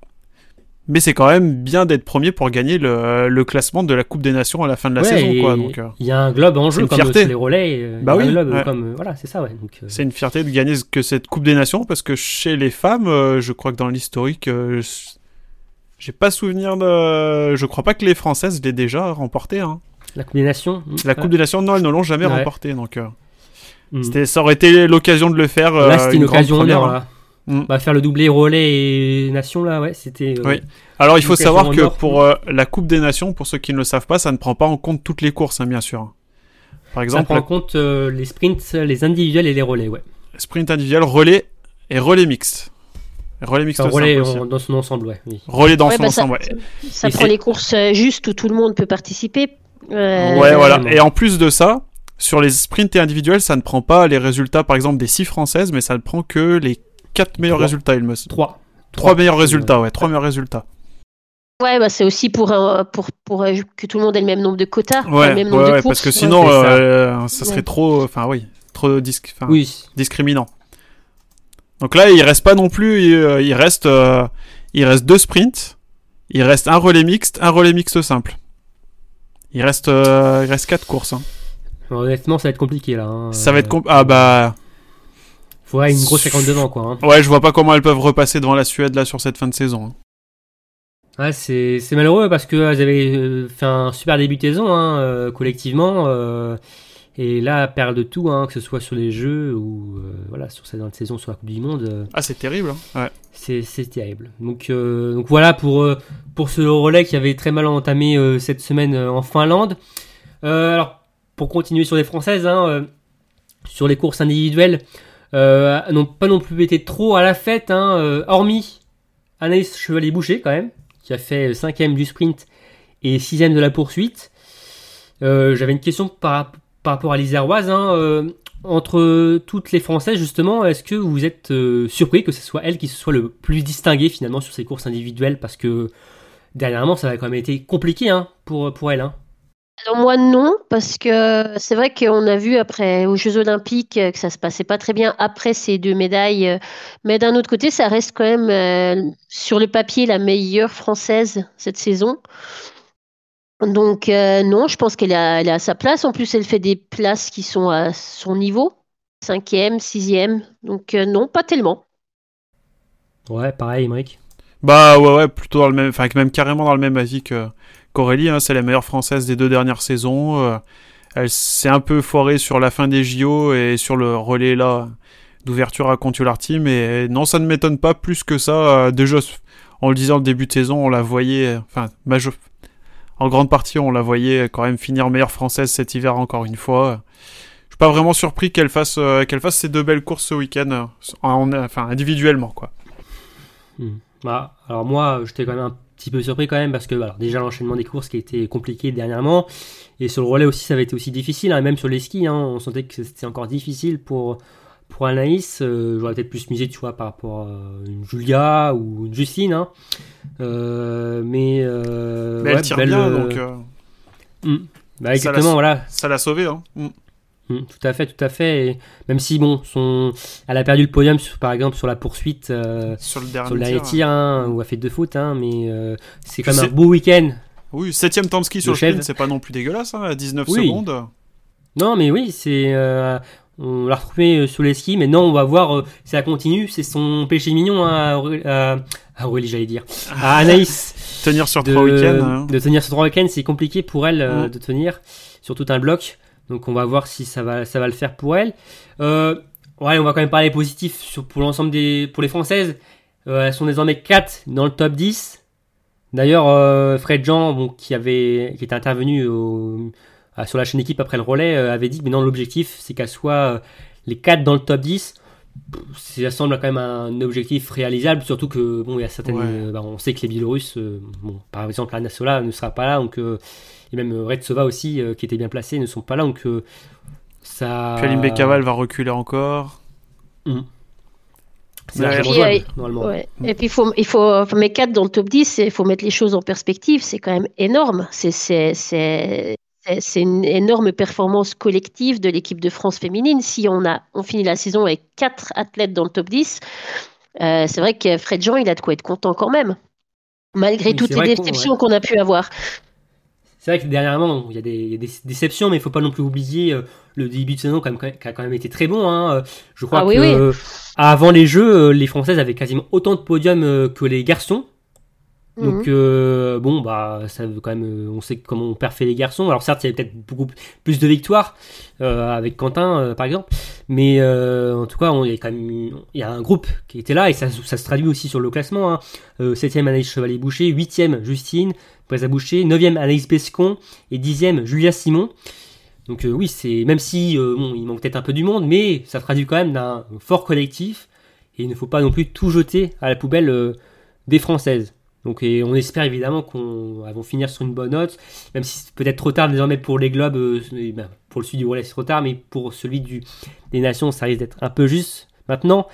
Mais c'est quand même bien d'être premier pour gagner le, le classement de la Coupe des Nations à la fin de la Ouais, saison. Quoi, donc, euh, Il y a un globe en c'est jeu une comme fierté. les relais. euh, Bah oui, globe ouais. comme euh, voilà, c'est ça ouais. Donc, euh, c'est une fierté de gagner que cette Coupe des Nations parce que chez les femmes, euh, je crois que dans l'historique, euh, j'ai pas souvenir de. Je crois pas que les Françaises l'aient déjà remporté. Hein. la Coupe des Nations. La Coupe des Nations, non, elles ne l'ont jamais Ouais. remporté. Donc, euh, Mm. c'était- ça aurait été l'occasion de le faire. Là, c'était une grande occasion première, hein. là. Mm. Bah, faire le doublé relais et nation là, ouais, c'était. euh, Oui. Alors, il faut savoir que pour euh, la Coupe des Nations, pour ceux qui ne le savent pas, ça ne prend pas en compte toutes les courses, hein, bien sûr. Par Ça exemple, prend en compte euh, les sprints, les individuels et les relais, ouais. sprint individuel, relais et relais mixte. Relais mixte Enfin, relais en- dans son ensemble, ouais. Oui. Relais dans Ouais, son bah, ça- ensemble, ouais. Ça Et prend les courses euh, justes où tout le monde peut participer. Euh, Ouais, voilà. Exactement. Et en plus de ça, sur les sprints et individuels, ça ne prend pas les résultats, par exemple, des 6 françaises, mais ça ne prend que les 4 meilleurs Trois. résultats, il me semble. Trois. 3 meilleurs résultats, ouais, 3 meilleurs résultats. Ouais, bah, c'est aussi pour, euh, pour, pour euh, que tout le monde ait le même nombre de quotas, Ouais, le même ouais, de ouais, courses. parce que sinon, ça. euh, ça serait Ouais. trop, enfin oui, trop dis- Oui. discriminant. Donc là, il reste pas non plus, il, euh, il reste, euh, il reste deux sprints, il reste un relais mixte, un relais mixte simple. Il reste, euh, il reste quatre courses. hein. Honnêtement, ça va être compliqué là. hein. Ça va être Euh, comp- ah bah Faudrait une grosse 50 devant quoi. hein. ouais, je vois pas comment elles peuvent repasser devant la Suède là sur cette fin de saison. hein. Ouais, c'est malheureux parce que elles avaient euh, fait un super début de saison hein, euh, collectivement. euh, et là, perdre de tout, hein, que ce soit sur les jeux ou euh, voilà, sur cette saison sur la Coupe du Monde. euh, Ah, c'est terrible. hein. Ouais. C'est terrible. Donc, donc voilà pour, pour ce relais qui avait très mal entamé cette semaine en Finlande. Alors, pour continuer sur les Françaises, sur les courses individuelles, n'ont pas non plus été trop à la fête, hein, euh, hormis Anaïs Chevalier-Boucher quand même, qui a fait 5 du sprint et 6 de la poursuite. Euh, J'avais une question par, rapport à l'Iséroise. Hein, euh, entre toutes les Françaises, justement, est-ce que vous êtes euh, surpris que ce soit elle qui se soit le plus distinguée finalement sur ces courses individuelles? Parce que dernièrement, ça a quand même été compliqué hein, pour, pour elle. Alors moi non, parce que c'est vrai qu'on a vu après aux Jeux Olympiques euh, que ça se passait pas très bien après ces deux médailles, euh, mais d'un autre côté, ça reste quand même euh, sur le papier la meilleure française cette saison. Donc euh, non, je pense qu'elle est, à- elle est à sa place. En plus, elle fait des places qui sont à son niveau, cinquième, sixième. Donc euh, non, pas tellement. Ouais, pareil, Emmerich. Bah ouais, ouais, plutôt dans le même, enfin même carrément dans le même avis que qu'Aurélie. Hein, c'est la meilleure française des deux dernières saisons. euh, elle s'est un peu foirée sur la fin des JO et sur le relais là d'ouverture à Contularty, mais non, ça ne m'étonne pas plus que ça. euh, déjà, en le disant au début de saison, on la voyait, enfin, en grande partie, on la voyait quand même finir meilleure française cet hiver encore une fois. Je suis pas vraiment surpris qu'elle fasse euh, qu'elle fasse ces deux belles courses ce week-end, en- enfin individuellement quoi. Bah, alors moi, j'étais quand même un petit peu surpris quand même parce que alors, déjà l'enchaînement des courses qui a été compliqué dernièrement et sur le relais aussi ça avait été aussi difficile, hein, même sur les skis, hein, on sentait que c'était encore difficile pour pour Anaïs. euh, J'aurais peut-être plus misé, tu vois, par rapport à une Julia ou une Justine, hein. Euh, mais euh, Mais ouais, elle tire belle, bien, donc hmm. Bah, Ça exactement, la- voilà. ça l'a sauvé. Hein. Mm. Mm, tout à fait, tout à fait. Et même si bon, son, elle a perdu le podium, sur- par exemple, sur la poursuite, euh, Sur le dernier, sur le dernier tir. tir, hein, où elle a fait deux fautes, hein, mais euh, c'est quand même un beau week-end. Oui, septième temps de ski sur Le sprint, c'est pas non plus dégueulasse, hein, à 19 Oui. secondes. Non, mais oui, c'est. euh, on l'a retrouvé sur les skis, mais non, on va voir si ça continue. C'est son péché mignon à, à, à Aurélie, j'allais dire. À Anaïs. Tenir sur trois week-ends. hein. de tenir sur trois week-ends, c'est compliqué pour elle euh, Mm. de tenir sur tout un bloc. Donc on va voir si ça va, ça va le faire pour elle. Euh, ouais, on va quand même parler positif sur, pour l'ensemble des, pour les Françaises. Euh, elles sont désormais 4 dans le top 10. D'ailleurs, euh, Fred Jean, bon, qui avait, qui était intervenu au- sur la chaîne équipe après le relais, avait dit que maintenant l'objectif, c'est qu'elles soient les 4 dans le top 10. Ça semble quand même un objectif réalisable, surtout que bon, il y a certaines, Ouais. bah, on sait que les Biélorusses, bon, par exemple, Anna Sola ne sera pas là, donc et même euh, Red Sova aussi, euh, qui était bien placé, ne sont pas là, donc euh, ça. Puis Aline Becaval va reculer encore. Ouais. Puis, euh, normalement. Ouais. Et puis, il faut, il faut, faut mettre 4 dans le top 10, il faut mettre les choses en perspective, c'est quand même énorme. C'est, une énorme performance collective de l'équipe de France féminine. Si on, a, on finit la saison avec 4 athlètes dans le top 10, euh, c'est vrai que Fred Jean, il a de quoi être content quand même, malgré Oui, toutes les qu'on- déceptions qu'on a pu avoir. C'est vrai que dernièrement, il y a des, il y a des déceptions, mais il faut pas non plus oublier euh, le début de saison quand même- qui a quand même été très bon. hein. Euh, Je crois Ah que oui, oui. euh, avant les Jeux, les Françaises avaient quasiment autant de podiums que les garçons. Donc Mhm. euh, bon bah ça veut quand même euh, on sait comment on perfait les garçons. Alors certes il y avait peut-être beaucoup plus de victoires euh, avec Quentin euh, par exemple. Mais euh, en tout cas on, il y a quand même il y a un groupe qui était là et ça, ça se traduit aussi sur le classement hein. euh, 7ème Anaïs Chevalier Boucher 8ème Justine Bresa Boucher 9ème Anaïs Bescon. Et 10ème Julia Simon. Donc euh, oui c'est même si euh, bon il manque peut-être un peu du monde mais ça traduit quand même d'un fort collectif. Et il ne faut pas non plus tout jeter à la poubelle euh, des Françaises donc et on espère évidemment qu'on vont finir sur une bonne note, même si c'est peut-être trop tard désormais pour les globes, euh, ben, pour le sud du relais c'est trop tard, mais pour celui du, des nations ça risque d'être un peu juste maintenant.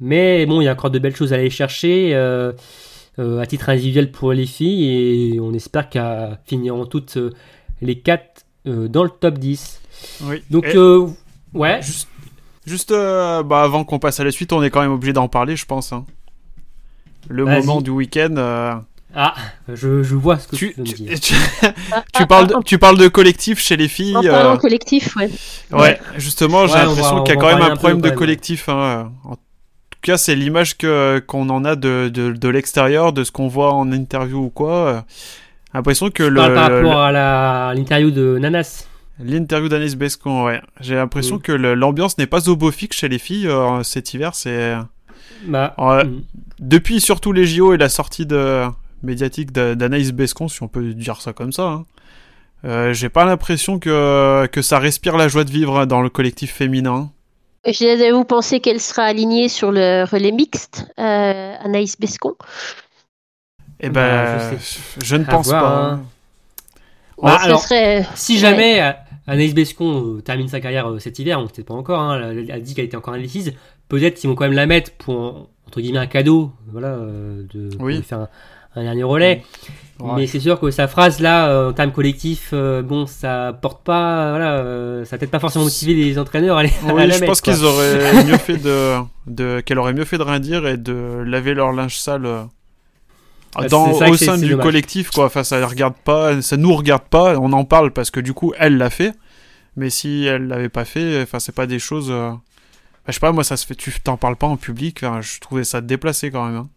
Mais bon, il y a encore de belles choses à aller chercher euh, euh, à titre individuel pour les filles, et on espère qu'elles finiront toutes les quatre dans le top 10. Oui. Donc ouais, juste, juste bah, avant qu'on passe à la suite, on est quand même obligé d'en parler, je pense. hein. Le moment du week-end, euh, Ah, je, je vois ce que tu, Tu, veux me tu, dire. tu- tu parles de, tu parles de collectif chez les filles. En parlant euh, collectif, ouais. Ouais, justement, j'ai Ouais, l'impression qu'il y a quand même un un problème de collectif. hein. En tout cas, c'est l'image que qu'on en a de, de, de l'extérieur, de ce qu'on voit en interview ou quoi. L'impression que Je le, parle par rapport à l'interview de Nanas. l'interview d'Anaïs Bescon, ouais, j'ai l'impression Oui. que l'ambiance n'est pas zobofique chez les filles euh, cet hiver. C'est Bah, mm. depuis surtout les JO et la sortie de médiatique d'Anaïs Bescon, si on peut dire ça comme ça. hein. Euh, j'ai pas l'impression que que ça respire la joie de vivre hein, dans le collectif féminin. Vous pensez qu'elle sera alignée sur le relais mixte, euh, Anaïs Bescon Eh Bah, ben, je je, ne À pense voir, pas. hein. Bah, alors, serait... si jamais euh, Anaïs Bescon euh, termine sa carrière euh, cet hiver, on ne sait pas encore, hein, elle, elle a dit qu'elle était encore indécise, peut-être qu'ils vont quand même la mettre pour, entre guillemets, un cadeau, voilà, euh, de, Oui. faire un, un dernier relais. Ouais. Mais c'est sûr que sa phrase là, euh, en termes collectifs, euh, bon, ça porte pas, voilà, euh, ça peut-être pas forcément motivé les entraîneurs à, à Oui, la je mettre, pense qu'ils auraient mieux fait de, de qu'elle aurait mieux fait de rien dire et de laver leur linge sale euh, Ah, dans au sein du collectif quoi. Enfin, ça regarde pas, ça nous regarde pas. On en parle parce que du coup, elle l'a fait. Mais si elle l'avait pas fait, enfin, c'est pas des choses. Je sais pas, moi, ça se fait. Tu t'en parles pas en public. Je trouvais ça déplacé quand même. hein.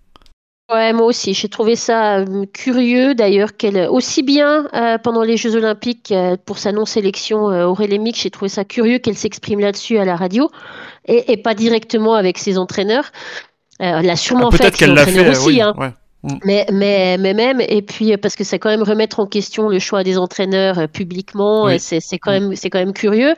Ouais, moi aussi. J'ai trouvé ça euh, curieux d'ailleurs qu'elle, aussi bien euh, pendant les Jeux Olympiques euh, pour sa non-sélection au relais mixte, j'ai trouvé ça curieux qu'elle s'exprime là-dessus à la radio et, et pas directement avec ses entraîneurs. Elle l'a sûrement Ah, fait Peut-être avec ses qu'elle l'a entraîneurs fait. aussi, oui, hein. ouais. Mais, mais, mais même, et puis euh, parce que c'est quand même remettre en question le choix des entraîneurs euh, publiquement, Oui. et c'est quand même c'est quand même curieux.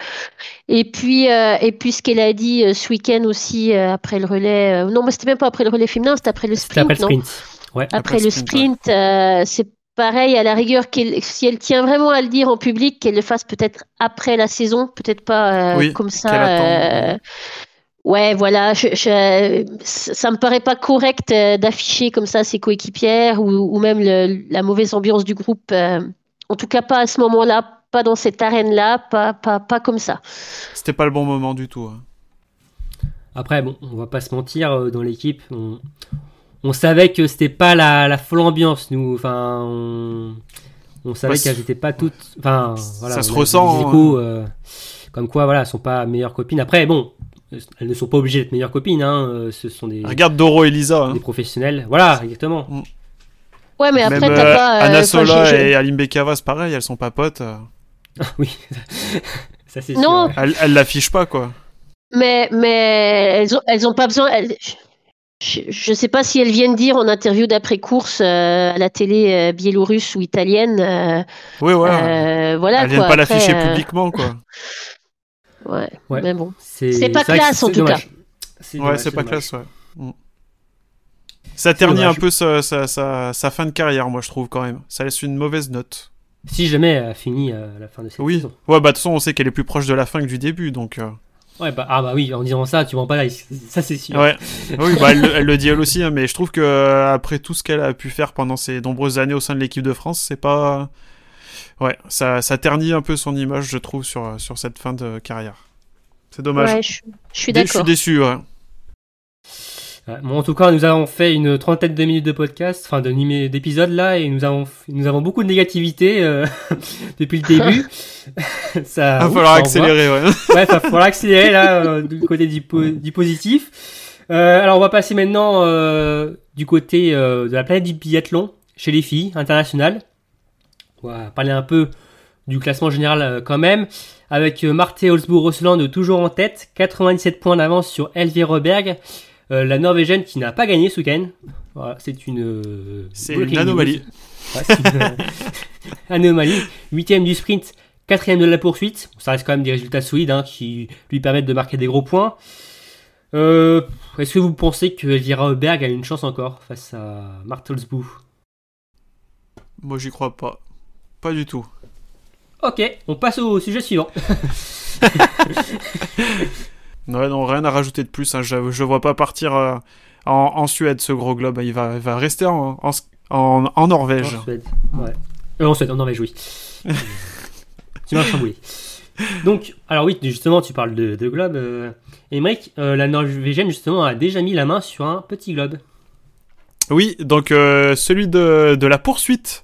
Et puis euh, et puis ce qu'elle a dit euh, ce week-end aussi euh, après le relais, euh, non, mais c'était même pas après le relais féminin, c'était après le sprint, après le non sprint. Ouais. Après Après le le sprint, sprint, euh, c'est pareil à la rigueur qu'elle si elle tient vraiment à le dire en public, qu'elle le fasse peut-être après la saison, peut-être pas euh, Oui, comme ça. Ouais, voilà, je, je- ça me paraît pas correct euh, d'afficher comme ça ses coéquipières ou, ou même le- la mauvaise ambiance du groupe. euh, en tout cas, pas à ce moment-là, pas dans cette arène-là, pas, pas, pas comme ça. C'était pas le bon moment du tout. hein. Après, bon, on va pas se mentir, euh, dans l'équipe, on, on savait que c'était pas la, la folle ambiance, nous. Enfin, on, on savait qu'elles étaient pas toutes. Enfin, voilà. Ça se ressent, échos, euh, comme quoi, voilà, elles sont pas meilleures copines. Après, bon, elles ne sont pas obligées d'être meilleures copines, hein. euh, Ce sont des, Regarde Doro et Lisa. hein. des professionnels. Voilà, exactement. Ouais, mais après, Même t'as euh, pas. euh, Anna Sola et Alim Bekava, c'est pareil, elles sont pas potes. euh. oui, ça c'est Non. sûr. ouais. Elles, elles l'affichent pas, quoi. Mais, mais elles ont, elles ont pas besoin. elles- je, je sais pas si elles viennent dire en interview d'après-course euh, à la télé euh, biélorusse ou italienne. euh, Oui, voilà. euh, voilà elles viennent quoi. pas Après, l'afficher euh, publiquement, quoi. Ouais, Ouais. mais bon. C'est pas classe, en tout dommage. C'est Ouais, c'est pas dommage. classe, ouais. Mm. Ça ternit dommage. un peu sa, sa, sa, sa fin de carrière, moi, je trouve, quand même. Ça laisse une mauvaise note. Si jamais elle a fini à la fin de cette Oui. saison. Ouais, bah, de toute façon, on sait qu'elle est plus proche de la fin que du début, donc... euh, Ouais, bah, ah bah oui, en disant ça, tu vends pas là, ça c'est sûr. Ouais. oui, bah, elle, le- elle le dit elle aussi, hein, mais je trouve que euh, après tout ce qu'elle a pu faire pendant ces nombreuses années au sein de l'équipe de France, c'est pas... Ouais, ça, ça ternit un peu son image, je trouve, sur, sur cette fin de carrière. C'est dommage. Ouais, je, je suis Dé- je suis d'accord. déçu, ouais. Ouais, bon, en tout cas, nous avons fait une trentaine de minutes de podcast, enfin d'épisodes là, et nous avons, nous avons beaucoup de négativité euh, depuis le début. ça, Il va ouf, falloir accélérer, ouais. Ouais, il va falloir accélérer là euh, du côté du, po- du positif. Euh, alors, on va passer maintenant euh, du côté euh, de la planète du biathlon chez les filles internationales. On va parler un peu du classement général euh, quand même, avec euh, Marte Holzbourg-Rosseland toujours en tête, 97 points d'avance sur Elvire Berg, euh, la Norvégienne qui n'a pas gagné ce week-end. Voilà, c'est une. C'est une anomalie. Ouais, une anomalie. Huitième du sprint, quatrième de la poursuite. Ça reste quand même des résultats solides hein, qui lui permettent de marquer des gros points. Euh, Est-ce que vous pensez que Elvira Berg a une chance encore face à Marte Holzbourg Moi, j'y crois pas. Pas du tout. Ok, on passe au sujet suivant. Ouais, non, rien à rajouter de plus. hein. Je, je vois pas partir euh, en, en Suède, ce gros globe. Il va, il va rester en, en, en- en Norvège. En Suède, ouais. Euh, en Suède, en Norvège, oui. tu m'as chamboulé. Donc, alors oui, justement, tu parles de, de globe. Euh, Emmerich, euh, la Norvégienne, justement, a déjà mis la main sur un petit globe. Oui, donc euh, celui de, de la poursuite,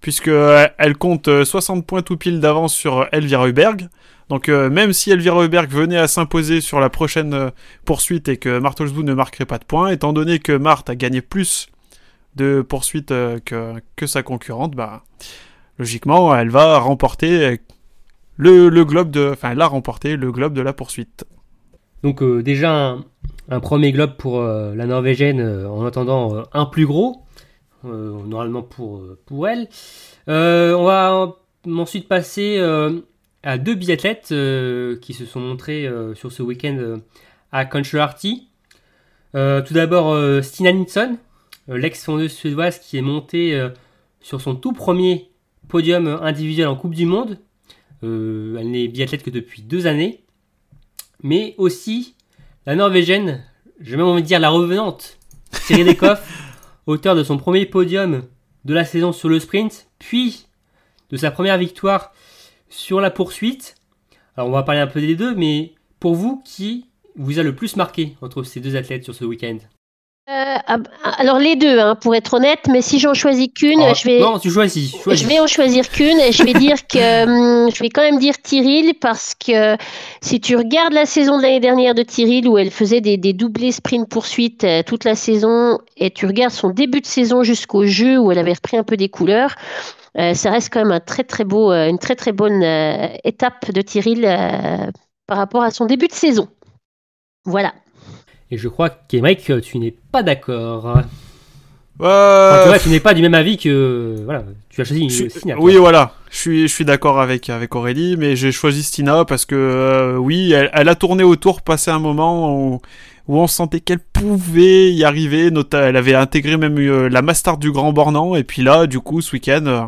puisque euh, elle compte euh, 60 points tout pile d'avance sur Elvira Huberg. Donc euh, même si Elvira Huberg venait à s'imposer sur la prochaine euh, poursuite et que Martelsbou ne marquerait pas de points, étant donné que Marthe a gagné plus de poursuites euh, que, sa concurrente, bah logiquement elle va remporter euh, le, globe de, enfin elle a le globe de la poursuite. Donc euh, déjà un, premier globe pour euh, la Norvégienne euh, en attendant euh, un plus gros, euh, normalement pour, euh, pour elle. Euh, on va ensuite passer euh, à deux biathlètes euh, qui se sont montrés euh, sur ce week-end euh, à. Euh, tout d'abord euh, Stina Nilsson, euh, l'ex-fondeuse suédoise qui est montée euh, sur son tout premier podium euh, individuel en Coupe du Monde. Euh, elle n'est biathlète que depuis deux années mais aussi la Norvégienne, j'ai même envie de dire la revenante, Cyril Lekoff, auteur de son premier podium de la saison sur le sprint, puis de sa première victoire sur la poursuite. Alors on va parler un peu des deux, mais pour vous, qui vous a le plus marqué entre ces deux athlètes sur ce week-end? Euh, ah, alors les deux, hein, pour être honnête, mais si j'en choisis qu'une, Oh, je vais. Non, tu choisis. choisis. Je vais en choisir qu'une et je vais dire que hum, je vais quand même dire Tyril parce que si tu regardes la saison de l'année dernière de Tyril où elle faisait des, des doublés sprint poursuite euh, toute la saison et tu regardes son début de saison jusqu'au jeu où elle avait repris un peu des couleurs, euh, ça reste quand même un très très beau, une très très bonne euh, étape de Tyril par rapport à son début de saison. Voilà. Et je crois qu'Emeric, tu n'es pas d'accord. Cas, tu n'es pas du même avis que. Voilà, tu as choisi Je Stina, toi. oui, voilà. Je suis, je suis d'accord avec, avec Aurélie, mais j'ai choisi Stina parce que, euh, oui, elle, elle a tourné autour, passé un moment où, où on sentait qu'elle pouvait y arriver. Elle avait intégré même euh, la Master du Grand Bornand, et puis là, du coup, ce week-end, euh,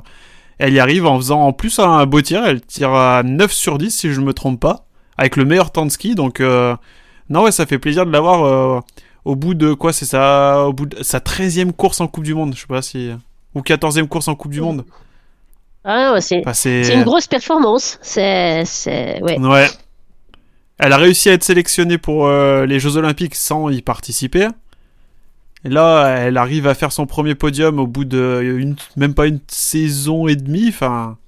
elle y arrive en faisant en plus un beau tir. Elle tire à 9 sur 10, si je me trompe pas, avec le meilleur temps de ski. Donc, non, ouais, ça fait plaisir de l'avoir euh, au bout de quoi C'est ça, au bout de sa 13e course en Coupe du Monde, je sais pas si. Ou 14e course en Coupe du Monde. Ah, ouais, c'est Enfin, c'est... c'est une grosse performance. C'est c'est- ouais. Ouais. Elle a réussi à être sélectionnée pour euh, les Jeux Olympiques sans y participer. Et là, elle arrive à faire son premier podium au bout de une, même pas une saison et demie. Enfin,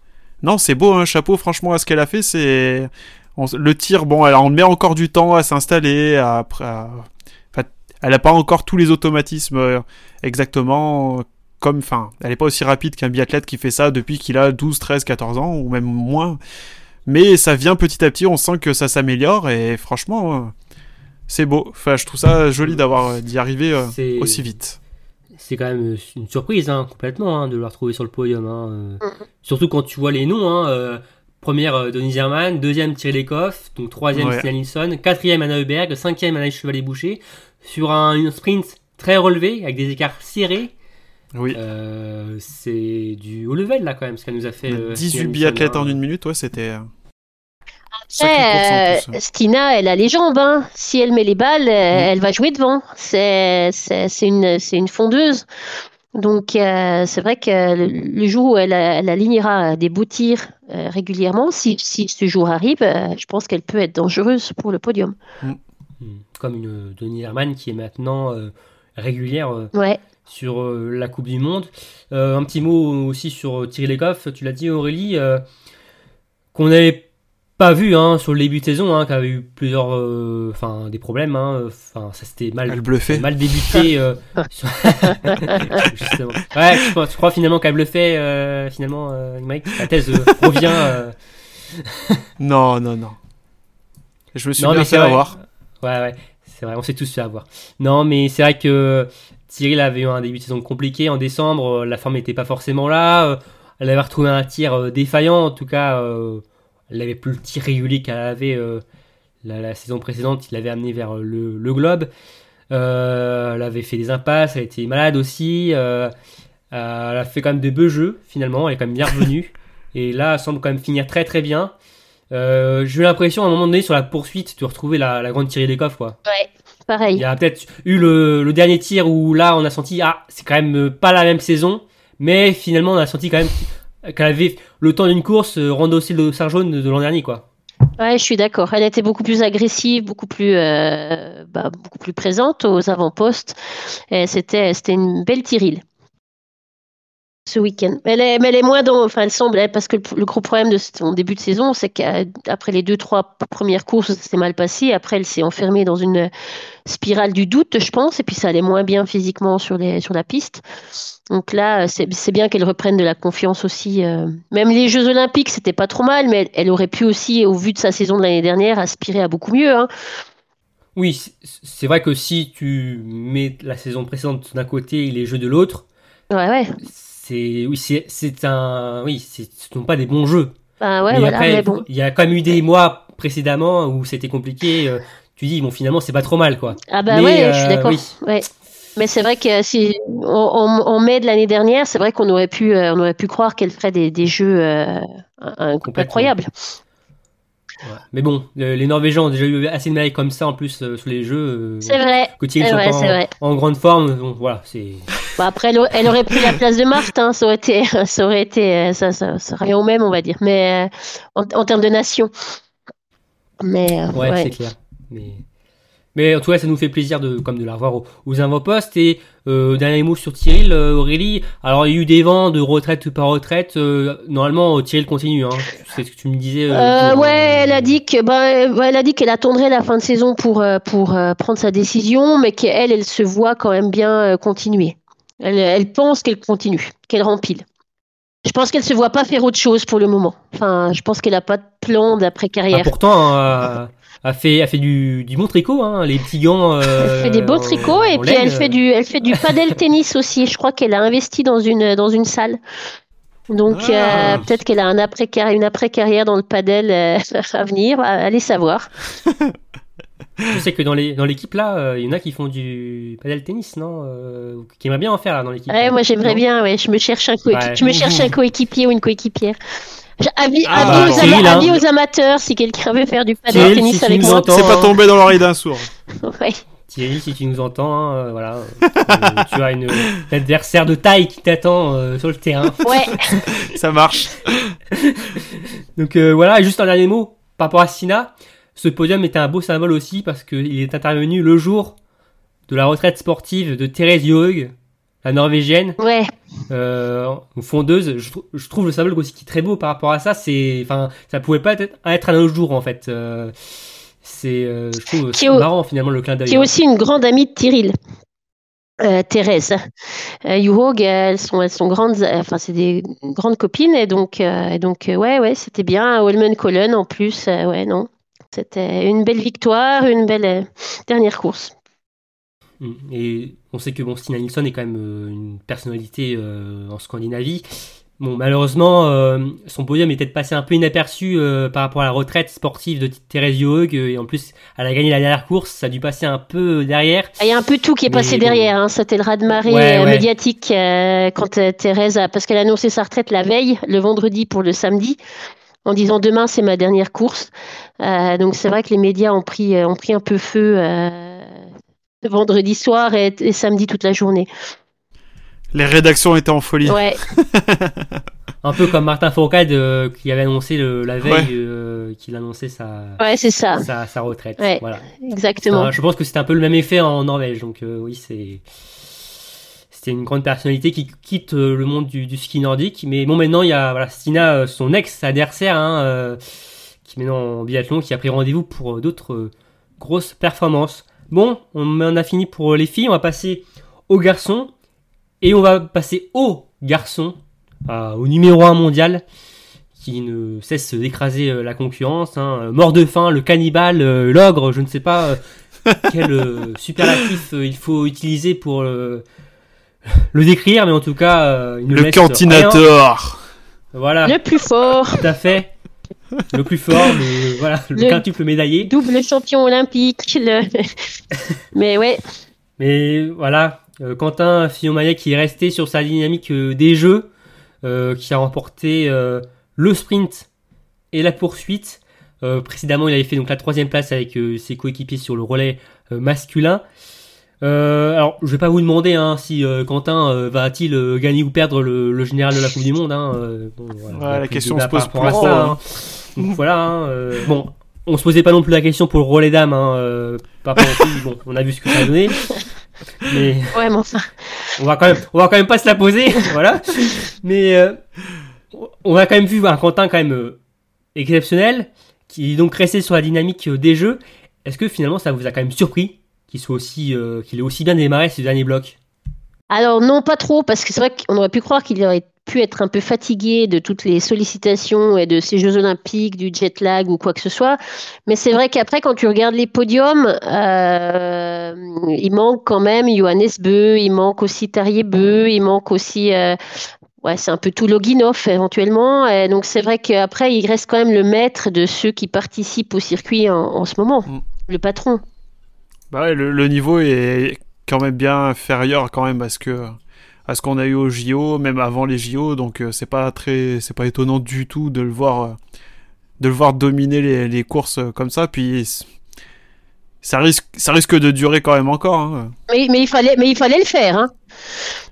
non, c'est beau, un chapeau. Franchement, à ce qu'elle a fait, c'est on- le tir. Bon, elle en met encore du temps à s'installer. À, à- enfin, elle a pas encore tous les automatismes euh, exactement comme. Enfin, elle est pas aussi rapide qu'un biathlète qui fait ça depuis qu'il a 12, 13, 14 ans ou même moins. Mais ça vient petit à petit, on sent que ça s'améliore et franchement, euh, c'est beau. Enfin, je trouve ça joli d'avoir euh, d'y arriver euh, aussi vite. C'est quand même une surprise, hein, complètement, hein, de la retrouver sur le podium. hein, euh. Surtout quand tu vois les noms. Hein, euh, première, euh, Denis Zerman. Deuxième, Thierry Lecoff. Donc troisième, Ouais. Stina Nilsson. Quatrième, Anna Heuberg. Cinquième, Anaïs Chevalier-Boucher. Sur un, une sprint très relevé, avec des écarts serrés. Oui. Euh, c'est du haut level, là, quand même, ce qu'elle nous a fait. euh, 18 Stina Nilsson, biathlètes hein. en une minute, ouais, c'était. euh, Après, euh. Stina, elle a les jambes. hein. Si elle met les balles, euh, elle va jouer devant. C'est c'est- c'est une, c'est une fondeuse. Donc, euh, c'est vrai que le, jour où elle, elle alignera des beaux tirs euh, régulièrement, si, si ce jour arrive, euh, je pense qu'elle peut être dangereuse pour le podium. Hmm. Comme une Denis Herman qui est maintenant euh, régulière euh, Ouais. sur euh, la Coupe du Monde. Euh, un petit mot aussi sur Thierry Lecoff, tu l'as dit Aurélie, euh, qu'on n'avait pas vu hein, sur le début de saison, hein, qui avait eu plusieurs, euh, enfin des problèmes, hein, enfin ça s'était mal, Elle bluffait. mal débuté. euh, sur- Justement. Ouais, je, crois finalement qu'elle bluffait, euh, finalement, euh, Mike, la thèse euh, revient. euh, Non, non, non. Je me suis Non, bien mais fait avoir. Ouais, ouais, c'est vrai, on s'est tous fait avoir. Non, mais c'est vrai que Cyril avait eu un début de saison compliqué en décembre, la forme n'était pas forcément là, elle avait retrouvé un tir défaillant, en tout cas, euh, elle n'avait plus le tir régulier qu'elle avait euh, la, la saison précédente, il l'avait amené vers euh, le, le globe. Euh, elle avait fait des impasses, elle était malade aussi, euh, euh, elle a fait quand même de beaux jeux finalement, elle est quand même bien revenue. Et là, elle semble quand même finir très très bien. Euh, J'ai eu l'impression à un moment donné sur la poursuite de retrouver la, la grande tirée des coffres. Quoi. Ouais, Il pareil. y a peut-être eu le, le dernier tir où là on a senti ah c'est quand même pas la même saison, mais finalement on a senti quand même qu'elle avait le temps d'une course euh, rendossé le dossard jaune de l'an dernier quoi. Ouais, je suis d'accord. Elle était beaucoup plus agressive, beaucoup plus, euh, bah, beaucoup plus présente aux avant-postes. C'était, c'était une belle Tyril ce week-end. Elle est, mais elle est moins dans, enfin, elle semble, parce que le, le gros problème de son début de saison, c'est qu'après les deux, trois premières courses, ça s'est mal passé. Après, elle s'est enfermée dans une spirale du doute, je pense, et puis ça allait moins bien physiquement sur les, sur la piste. Donc là, c'est bien qu'elle reprenne de la confiance aussi. euh. Même les Jeux Olympiques, c'était pas trop mal, mais elle, elle aurait pu aussi, au vu de sa saison de l'année dernière, aspirer à beaucoup mieux. hein. Oui, c'est vrai que si tu mets la saison précédente d'un côté et les jeux de l'autre, Ouais, ouais. C'est oui, c'est un oui, c'est- ce ne sont pas des bons jeux. Bah ouais, mais voilà, après, mais bon. il y a quand même eu des mois précédemment où c'était compliqué. euh, tu dis bon, finalement, c'est pas trop mal quoi. Ah bah Mais, ouais, je suis euh, d'accord. oui. Ouais. Mais c'est vrai que si en mai de l'année dernière, c'est vrai qu'on aurait pu, euh, on aurait pu croire qu'elle ferait des, des jeux incroyables. Ouais. Mais bon, le- les Norvégiens ont déjà eu assez de médailles comme ça en plus euh, sur les jeux. euh, C'est vrai. Thierry c'est soit vrai, en, vrai. en grande forme, donc voilà, c'est. Bah après, elle, aurait pris la place de Marthe, hein, ça aurait été, ça aurait été, euh, ça, ça, ça revient au même, on va dire. Mais euh, en, en termes de nation. Mais euh, Ouais, ouais. c'est clair. Mais... mais en tout cas, ça nous fait plaisir de, comme de la revoir aux, aux avant-postes. Et euh, dernier mot sur euh, Aurélie. Alors, il y a eu des vents de retraite par retraite. euh, normalement, Tyrell continue. Hein. C'est ce que tu me disais. euh, ouais, elle a dit que bah, elle a dit qu'elle attendrait la fin de saison pour pour prendre sa décision, mais qu'elle, elle se voit quand même bien continuer. Elle, elle pense qu'elle continue, qu'elle rempile. Je pense qu'elle se voit pas faire autre chose pour le moment. Enfin, je pense qu'elle a pas de plan d'après bah, carrière. pourtant, euh, a fait, a fait du, du bon tricot, hein, les petits gants. Elle euh, fait des beaux en- tricots et en puis laine. elle fait du elle fait du padel tennis aussi. Je crois qu'elle a investi dans une dans une salle. Donc Ah. euh, peut-être qu'elle a un après une après carrière dans le padel euh, à venir. Allez savoir. Je sais que dans les dans l'équipe là, euh, il y en a qui font du padel tennis, non euh, Qui aimeraient bien en faire là dans l'équipe. Ouais, là. moi j'aimerais bien, ouais. Je me cherche un coéquipier, Ouais. je me cherche un coéquipier ou une coéquipière. Avis, Ah, avis bah, aux, hein. amateurs, si quelqu'un veut faire du padel Cyril, tennis si avec nous moi. C'est pas hein. tombé dans l'oreille d'un sourd. Ouais. Thierry, si tu nous entends, hein, euh, voilà, euh, tu as une, un adversaire de taille qui t'attend euh, sur le terrain. Ouais. Ça marche. Donc euh, voilà, juste un dernier mot par rapport à Sina. Ce podium était un beau symbole aussi parce qu'il est intervenu le jour de la retraite sportive de Thérèse Johaug, la norvégienne, Ouais. euh, fondeuse. Je, trou- je trouve le symbole aussi qui est très beau par rapport à ça. C'est, enfin, ça pouvait pas être, être un autre jour en fait. Euh, c'est, euh, je trouve c'est est marrant finalement le clin d'œil. qui est aussi une grande amie de Tyril. Euh, Thérèse. Euh, elles sont, elles sont grandes, enfin c'est des grandes copines et donc, euh, et donc ouais, ouais, c'était bien. Holmen Colon en plus, ouais, non, c'était une belle victoire, une belle euh, dernière course. Mm. Et on sait que bon, Stina Nilsson est quand même euh, une personnalité euh, en Scandinavie. Bon, malheureusement, euh, son podium est peut-être passé un peu inaperçu euh, par rapport à la retraite sportive de Thérèse euh, Et en plus, elle a gagné la dernière course, ça a dû passer un peu derrière. Il y a un peu tout qui est Mais passé derrière. Hein. C'était le raz-de-marée Ouais, ouais. médiatique quand Thérèse a, parce qu'elle a annoncé sa retraite la veille, le vendredi pour le samedi, en disant demain c'est ma dernière course. Euh, donc c'est vrai que les médias ont pris, euh, ont pris un peu feu euh, vendredi soir et, et samedi toute la journée. Les rédactions étaient en folie. Ouais, Un peu comme Martin Fourcade euh, qui avait annoncé le- la veille Ouais. euh, qu'il annonçait sa, ouais, c'est ça, sa, sa retraite. Ouais. Voilà. exactement. Enfin, je pense que c'était un peu le même effet en Norvège. Donc euh, oui, c'est c'était une grande personnalité qui quitte euh, le monde du, du ski nordique. Mais bon, maintenant il y a voilà, Stina, euh, son ex-adversaire, hein, euh, qui est maintenant en biathlon, qui a pris rendez-vous pour d'autres euh, grosses performances. Bon, on en a fini pour les filles. On va passer aux garçons et on va passer aux garçons, au numéro 1 mondial qui ne cesse d'écraser la concurrence. hein. Mort de faim, le cannibale, l'ogre, je ne sais pas quel euh, superlatif euh, il faut utiliser pour euh, le décrire, mais en tout cas, euh, Le laisse rien. cantinator. Voilà, Le plus fort, tout à fait. Le plus fort, le, voilà, le, Le- quintuple médaillé. double champion olympique. Le... Mais ouais, Mais voilà, euh, Quentin Fillon-Maillet qui est resté sur sa dynamique euh, des jeux, euh, qui a remporté euh, le sprint et la poursuite. Euh, précédemment, il avait fait donc la troisième place avec euh, ses coéquipiers sur le relais euh, masculin. Euh, alors, je vais pas vous demander hein, si euh, Quentin euh, va-t-il euh, gagner ou perdre le, le général de la Coupe du Monde. Hein, euh, bon, voilà, Ouais, la question se pose plus ça, trop, hein. Donc voilà. hein, euh, bon, on se posait pas non plus la question pour le relais dames. Hein, euh, par bon, on a vu ce que ça a donné. Mais Ouais, mais enfin. on va quand même, on va quand même pas se la poser, voilà. Mais euh, on a quand même vu un Quentin quand même euh, exceptionnel, qui est donc resté sur la dynamique euh, des jeux. Est-ce que finalement ça vous a quand même surpris? Qu'il soit aussi, euh, qu'il ait aussi bien démarré ces derniers blocs Alors non, pas trop, parce que c'est vrai qu'on aurait pu croire qu'il aurait pu être un peu fatigué de toutes les sollicitations et de ces Jeux Olympiques, du jet lag ou quoi que ce soit. Mais c'est vrai qu'après, quand tu regardes les podiums, euh, il manque quand même Johannes Beu, il manque aussi Tarier Beu, il manque aussi... euh, Ouais, c'est un peu tout Loginov éventuellement. Et donc c'est vrai qu'après, il reste quand même le maître de ceux qui participent au circuit en, en ce moment, Mm. le patron. Bah ouais, le, le niveau est quand même bien inférieur quand même à ce que à ce qu'on a eu au JO, même avant les JO. Donc euh, c'est pas très, c'est pas étonnant du tout de le voir, euh, de le voir dominer les, les courses comme ça. Puis ça risque, ça risque de durer quand même encore. hein. Mais, mais, il, fallait, mais il fallait le faire. Hein.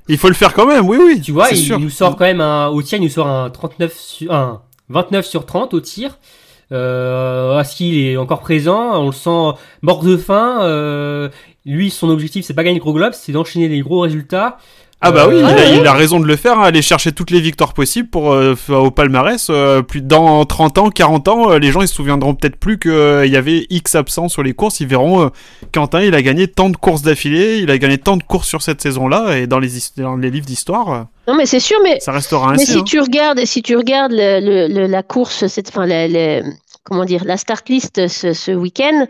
Il faut le faire quand même, oui, oui. Tu vois, il, sûr. il nous sort quand même un, au tir, il nous sort un 39 sur, un 29 sur 30 au tir. Euh, Aski, il est encore présent, on le sent mort de faim. Euh, lui, son objectif, c'est pas gagner le gros globe, c'est d'enchaîner les gros résultats. Ah bah oui, Euh, il, a, ouais. il a raison de le faire, hein, aller chercher toutes les victoires possibles pour euh, au palmarès. euh, plus dans 30 ans, 40 ans, euh, les gens ils se souviendront peut-être plus qu'il y avait X absents sur les courses. Ils verront Quentin, il a gagné tant de courses d'affilée, il a gagné tant de courses sur cette saison-là, et dans les, dans les livres d'histoire, Non, mais c'est sûr, mais ça restera Mais ainsi. si hein. tu regardes, si tu regardes le- le- le- la course, cette, enfin, comment dire, la start list ce, ce week-end,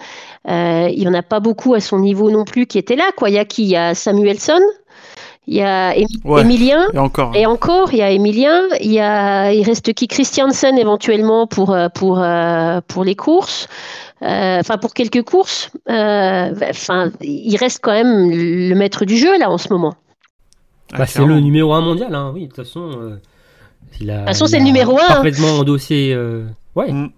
il y en a pas beaucoup à son niveau non plus qui étaient là. Quoi. Il y a qui? Il y a Samuelson, il y a Émi- Ouais. Emilien. Et encore. Et encore, il y a Emilien, il y a, il reste qui Christiansen éventuellement pour euh, pour euh, pour les courses, Euh, enfin pour quelques courses. Euh, Enfin, il reste quand même le maître du jeu là en ce moment. Ah, Bah, c'est le numéro 1 mondial, hein, oui, de toute façon. euh, il a, De toute façon, il c'est le a numéro un, hein. Parfaitement endossé. euh, ouais. Mm.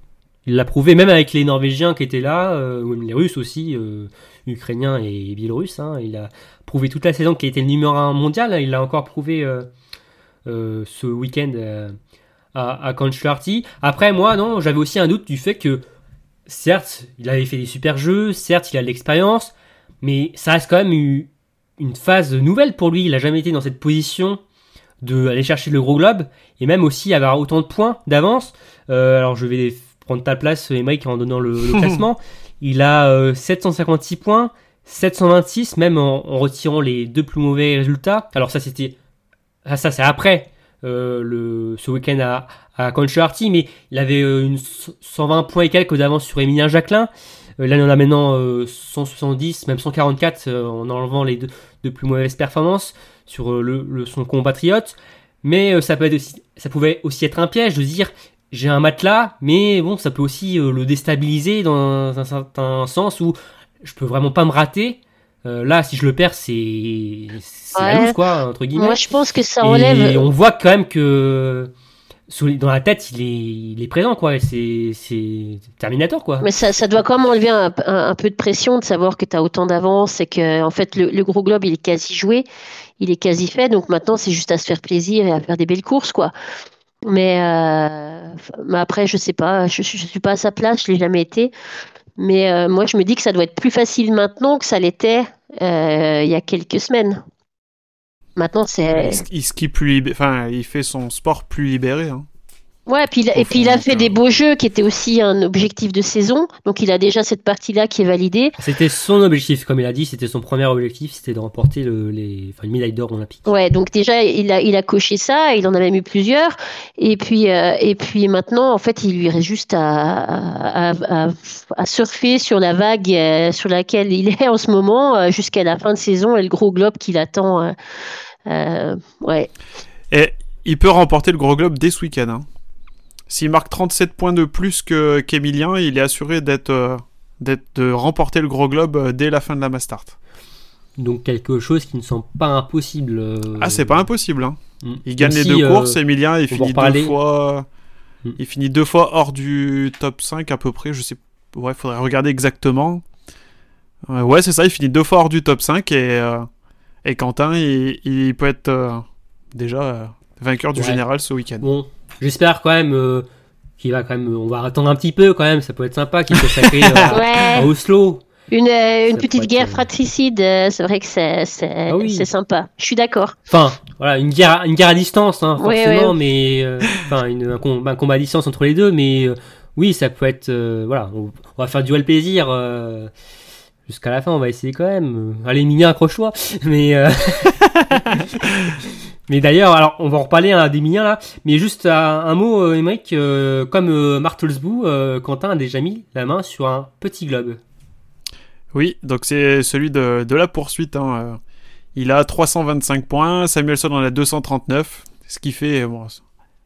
Il l'a prouvé, même avec les Norvégiens qui étaient là, euh, ou même les Russes aussi, euh, Ukrainiens et Biélorusses. hein, il a prouvé toute la saison qu'il était le numéro 1 mondial. hein, il l'a encore prouvé euh, euh, ce week-end euh, à, à. Après, moi, non, j'avais aussi un doute du fait que, certes, il avait fait des super jeux, certes, il a de l'expérience, mais ça reste quand même eu une phase nouvelle pour lui. Il n'a jamais été dans cette position de aller chercher le gros globe et même aussi avoir autant de points d'avance. Euh, alors je vais prendre ta place, Emmerich, en donnant le, le classement. Il a euh, 756 points, 726 même en, retirant les deux plus mauvais résultats. Alors ça c'était, ah, ça c'est après euh, le ce week-end à à mais il avait euh, une 120 points et quelques d'avance sur Emilien Jacquelin. Euh, là, il en a maintenant euh, 170, même 144 euh, en enlevant les deux, plus mauvaises performances sur euh, le, son compatriote. Mais euh, ça, peut être aussi, ça pouvait aussi être un piège de dire j'ai un matelas, mais bon, ça peut aussi euh, le déstabiliser dans un certain sens où je peux vraiment pas me rater. Euh, là, si je le perds, c'est c'est la loose, quoi, entre guillemets. Moi, je pense que ça Et enlève. on voit quand même que dans la tête, il est, il est présent, quoi. C'est c'est Terminator, quoi. Mais ça, ça doit quand même enlever un, un- un peu de pression de savoir que tu as autant d'avance et que en fait le, le gros globe il est quasi joué, il est quasi fait. Donc maintenant c'est juste à se faire plaisir et à faire des belles courses quoi. Mais, euh, mais après je sais pas, je, je, je suis pas à sa place, je l'ai jamais été. Mais euh, moi je me dis que ça doit être plus facile maintenant que ça l'était euh, il y a quelques semaines. Maintenant c'est Il, il enfin, il fait son sport plus libéré. hein. Ouais, puis et puis il a fait des euh, beaux jeux qui étaient aussi un objectif de saison. Donc il a déjà cette partie-là qui est validée. C'était son objectif, comme il a dit, c'était son premier objectif, c'était de remporter le, les, enfin, une médaille d'or olympique. Ouais, donc déjà il a il a coché ça, il en a même eu plusieurs. Et puis euh, et puis maintenant en fait il lui reste juste à à, à, à surfer sur la vague euh, sur laquelle il est en ce moment euh, jusqu'à la fin de saison et le gros globe qui l'attend. euh, euh, ouais. Et il peut remporter le gros globe dès ce week-end. hein. S'il marque 37 points de plus que qu'Emilien, il est assuré d'être euh, de remporter le gros globe euh, dès la fin de la Mastart. Donc quelque chose qui ne semble pas impossible. euh, Ah, c'est pas impossible. Hein. mm. Il gagne Même les si, deux euh, courses. Emilien, il finit deux fois. Mm. Il finit deux fois hors du top 5 à peu près. Je sais. Ouais, faudrait regarder exactement. Euh, ouais, c'est ça. Il finit deux fois hors du top 5 et et Quentin, il, il peut être déjà vainqueur du Ouais. général ce week-end. Bon, j'espère quand même euh, qui va quand même, on va attendre un petit peu quand même, ça peut être sympa, qui peut sacrer à, Ouais. à Oslo. Une, euh, une petite être, guerre euh, fratricide, euh, c'est vrai que c'est c'est Ah oui. c'est sympa. Je suis d'accord. Enfin, voilà, une guerre, une guerre à distance, hein, forcément, ouais. mais euh, enfin, une- un, com- un combat à distance entre les deux, mais euh, oui, ça peut être, euh, voilà, on, on va faire duel plaisir euh, jusqu'à la fin, on va essayer quand même. Euh, Allez, Mignon, accroche-toi, mais euh, mais d'ailleurs, alors, on va en reparler hein, des Mignons là, mais juste un, un mot, euh, Émeric, euh, comme euh, Martelsbou, euh, Quentin a déjà mis la main sur un petit globe. Oui, donc c'est celui de, de la poursuite. hein, euh. Il a 325 points, Samuelson en a 239, ce qui fait, bon,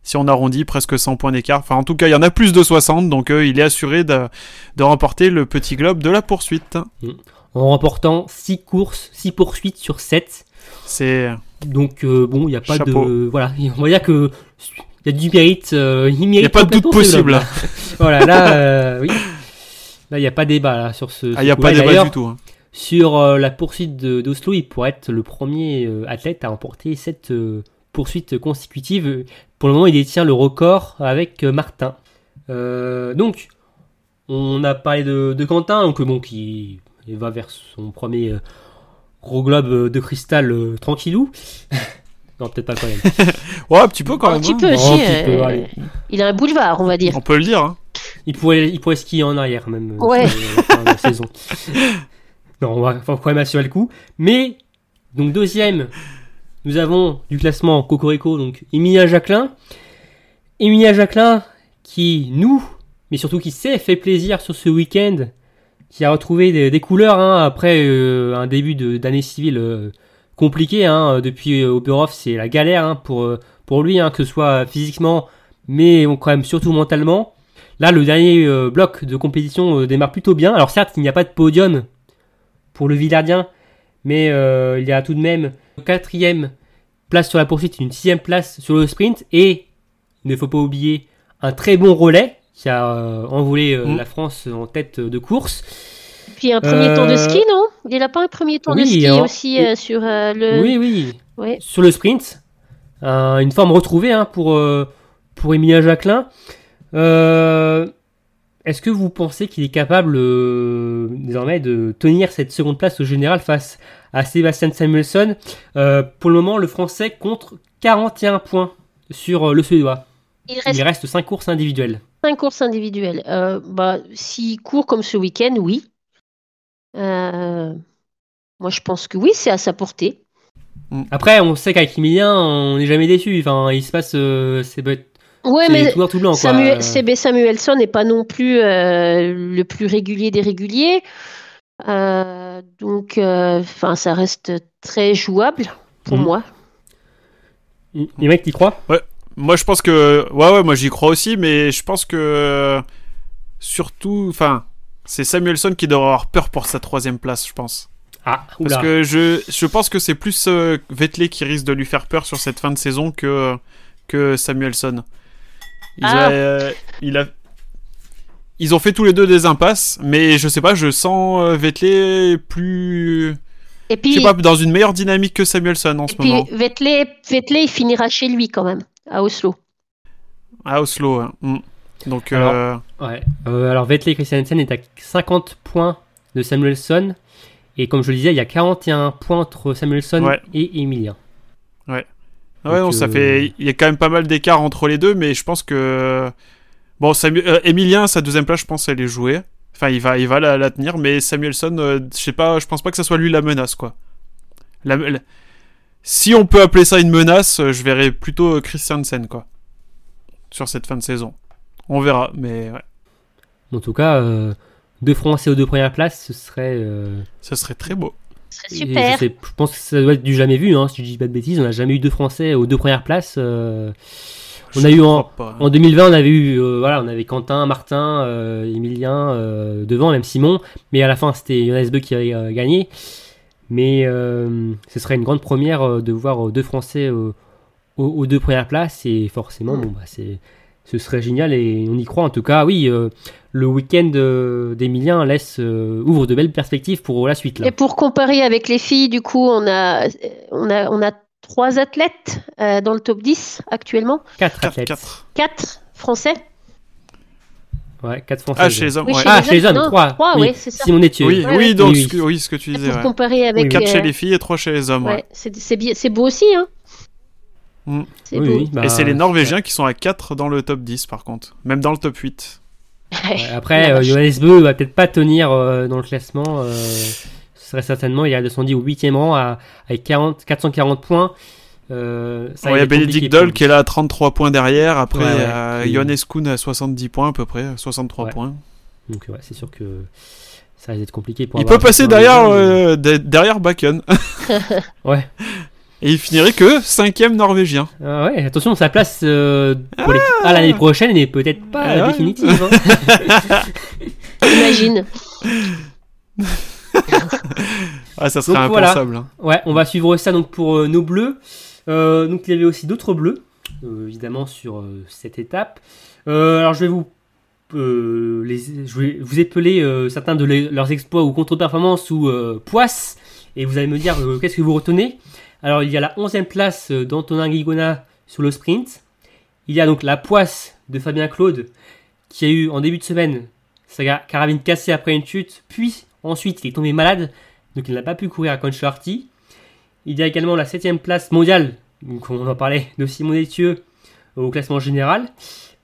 si on arrondit, presque 100 points d'écart. Enfin, en tout cas, il y en a plus de 60, donc euh, il est assuré de, de remporter le petit globe de la poursuite. En remportant 6 courses, 6 poursuites sur 7. C'est Donc euh, bon, il n'y a pas Chapeau. de voilà, on va dire que il y a du mérite, euh, il mérite n'y a pas de doute possible. là. voilà, là euh, oui. Là, il n'y a pas débat là sur ce Ah, il n'y a pas de débat du tout. hein. Sur la poursuite de- d'Oslo, il pourrait être le premier athlète à remporter cette poursuite consécutive. Pour le moment, il détient le record avec Martin. Donc, on a parlé de, de Quentin, donc bon, qui il va vers son premier gros globe euh, de cristal euh, tranquillou. non, peut-être pas quand même. Ouais, un petit peu quand un même. petit hein. peu Oh, aussi. un petit peu, euh, il a un boulevard, on va dire. On peut le dire. hein. Il pourrait, il pourrait skier en arrière même. euh, Ouais. sur la saison. Non, on va faut quand même assurer le coup. Mais, donc deuxième, nous avons du classement Cocorico, donc Emilia Jacquelin. Emilia Jacquelin qui nous, mais surtout qui s'est fait plaisir sur ce week-end, qui a retrouvé des, couleurs hein, après euh, un début d'année civile euh, compliqué. Hein, depuis euh, Oberhof, c'est la galère hein, pour, euh, pour lui, hein, que ce soit physiquement, mais quand même surtout mentalement. Là, le dernier euh, bloc de compétition euh, démarre plutôt bien. Alors certes, il n'y a pas de podium pour le Villardien, mais euh, il y a tout de même une quatrième place sur la poursuite, une sixième place sur le sprint, et il ne faut pas oublier un très bon relais qui a euh, envolé euh, Mm. la France en tête de course. Puis un premier Euh, tour de ski, non? Il n'a pas un premier tour de ski alors- aussi euh, sur euh, le. Oui, oui. Ouais. Sur le sprint, un- une forme retrouvée hein, pour, euh, pour Emilia Jacquelin. Euh, Est-ce que vous pensez qu'il est capable euh, désormais de tenir cette seconde place au général face à Sébastien Samuelsson? Euh, Pour le moment, le Français compte 41 points sur euh, le Suédois. Il reste Il reste 5 courses individuelles. Cinq courses individuelles. Euh, bah, S'il court comme ce week-end, oui. Euh, Moi, je pense que oui, c'est à sa portée. Après, on sait qu'avec Emilien, on n'est jamais déçu. Enfin, il se passe, euh, c'est c'est Ouais, mais tout noir tout blanc. quoi. Samuel, CB Samuelson n'est pas non plus euh, le plus régulier des réguliers. Euh, donc, euh, enfin, ça reste très jouable pour Mhm. moi. Les mecs, t'y crois? Moi, je pense que. Ouais, ouais, moi j'y crois aussi, mais je pense que. Surtout. Enfin, c'est Samuelson qui devrait avoir peur pour sa troisième place, je pense. Ah, Parce oula. que je, je pense que c'est plus euh, Vettel qui risque de lui faire peur sur cette fin de saison que, que Samuelson. Ils, Ah. euh, il a, ils ont fait tous les deux des impasses, mais je sais pas, je sens euh, Vettel plus. Et Je puis, sais pas, dans une meilleure dynamique que Samuelson en et ce puis moment. Vettel, Vettel, il finira chez lui quand même, à Oslo. À Oslo. hein. Mm. Donc, Alors, euh, Ouais. Euh, alors Vettel Christiansen est à 50 points de Samuelson. Et comme je le disais, il y a 41 points entre Samuelson Ouais. et Emilien. Ouais, Donc, non, ça euh, fait. Il y a quand même pas mal d'écart entre les deux, mais je pense que. Bon, Samu... euh, Emilien, sa deuxième place, je pense, elle est jouée. Enfin, il va, il va la, la tenir, mais Samuelson, euh, je sais pas, je pense pas que ça soit lui la menace, quoi. La- la- Si on peut appeler ça une menace, euh, je verrais plutôt euh, Christiansen, quoi. Sur cette fin de saison. On verra, mais ouais, En tout cas, euh, deux Français aux deux premières places, ce serait. euh, ce serait très beau. Ce serait super. Je, sais- je pense que ça doit être du jamais vu. Hein, si je dis pas de bêtises, on n'a jamais eu deux Français aux deux premières places. euh, On Je a eu en- pas. En 2020, on avait eu, euh, voilà, on avait Quentin, Martin, euh, Emilien euh, devant, même Simon. Mais à la fin, c'était Jonas Beu qui avait euh, gagné. Mais euh, ce serait une grande première euh, de voir euh, deux Français euh, aux, aux deux premières places. Et forcément, bon, bah, c'est, ce serait génial et on y croit. En tout cas, oui, euh, le week-end euh, d'Emilien laisse, euh, ouvre de belles perspectives pour la suite. Là. Et pour comparer avec les filles, du coup, on a, on a, on a trois athlètes euh, dans le top 10 actuellement. Quatre 4, athlètes. 4. Quatre français. Ouais, 4 français. Ah, chez les hommes, Oui, ouais. chez Ah, les chez les hommes, hommes, non, 3. trois, ouais, c'est ça. Simon Etieux. Oui, Ouais, oui, donc, Oui, ce que- oui, ce que tu disais. Pour ouais. comparer avec. 4 chez euh, les filles et 3 chez les hommes. ouais. ouais, c'est beau aussi, hein. Mm. C'est Oui, beau. oui, bah, Et c'est les Norvégiens qui sont à 4 dans le top 10 par contre. Même dans le top 8. Ouais, après, euh. Johannes Beu va peut-être pas tenir euh, dans le classement. euh, ce serait certainement, il a descendu au 8 rang à, avec 40, 440 points. Euh, ça Ouais, Il y a Benedict Doll qui est là à 33 points derrière. Après, Ouais, ouais. Oui. Johannes Kuhn à 70 points à peu près. 63 Ouais. points. Donc, ouais, c'est sûr que ça risque d'être compliqué pour Il avoir peut passer derrière, euh, de- derrière Bakken. Ouais. Et il finirait que 5ème norvégien. Ah ouais, attention, sa place euh, pour l'équipe A l'année prochaine n'est peut-être pas Ah ouais. définitive. hein. Imagine. Ah, ça serait Donc, voilà. impensable. hein. Ouais, on va suivre ça donc pour euh, nos bleus. Euh, donc il y avait aussi d'autres bleus, euh, évidemment sur euh, cette étape. Alors je vais vous épeler certains de leurs exploits ou contre-performances ou euh, poisses, et vous allez me dire qu'est-ce que vous retenez. Alors il y a la 11e place d'Antonin Guigona sur le sprint. Il y a donc la poisse de Fabien Claude qui a eu en début de semaine sa carabine cassée après une chute, puis ensuite il est tombé malade, donc il n'a pas pu courir à Concharty. Il y a également la 7 place mondiale, donc on en parlait de Simon Etieux au classement général.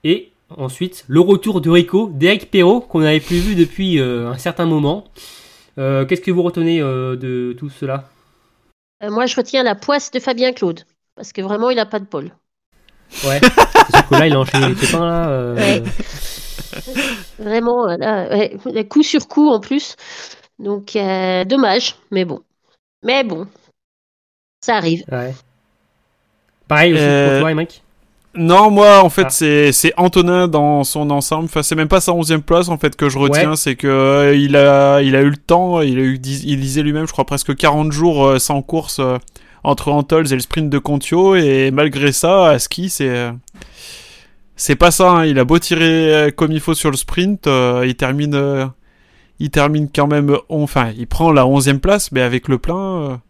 Et ensuite, le retour de Rico, d'Eric Perrault, qu'on n'avait plus vu depuis euh, un certain moment. Euh, Qu'est-ce que vous retenez euh, de tout cela? Moi, je retiens la poisse de Fabien Claude. Parce que vraiment, il a pas de bol. Ouais, c'est sûr que là, il a enchaîné les pépins, là. Ouais. Vraiment, là, ouais, coup sur coup en plus. Donc, dommage, mais bon. Mais bon, ça arrive. ouais. Pareil aussi Euh, pour toi, mec. Non, moi, en fait, Ah. c'est c'est Antonin dans son ensemble. Enfin, c'est même pas sa 11 place, en fait, que je retiens. Ouais. C'est que euh, il, a, il a eu le temps. Il, a eu, il disait lui-même, je crois, presque 40 jours euh, sans course euh, entre Antols et le sprint de Contio. Et malgré ça, à ski, c'est. euh, c'est pas ça. hein. Il a beau tirer euh, comme il faut sur le sprint. euh, il termine. euh, il termine quand même. on- Enfin, il prend la 11 place, mais avec le plein.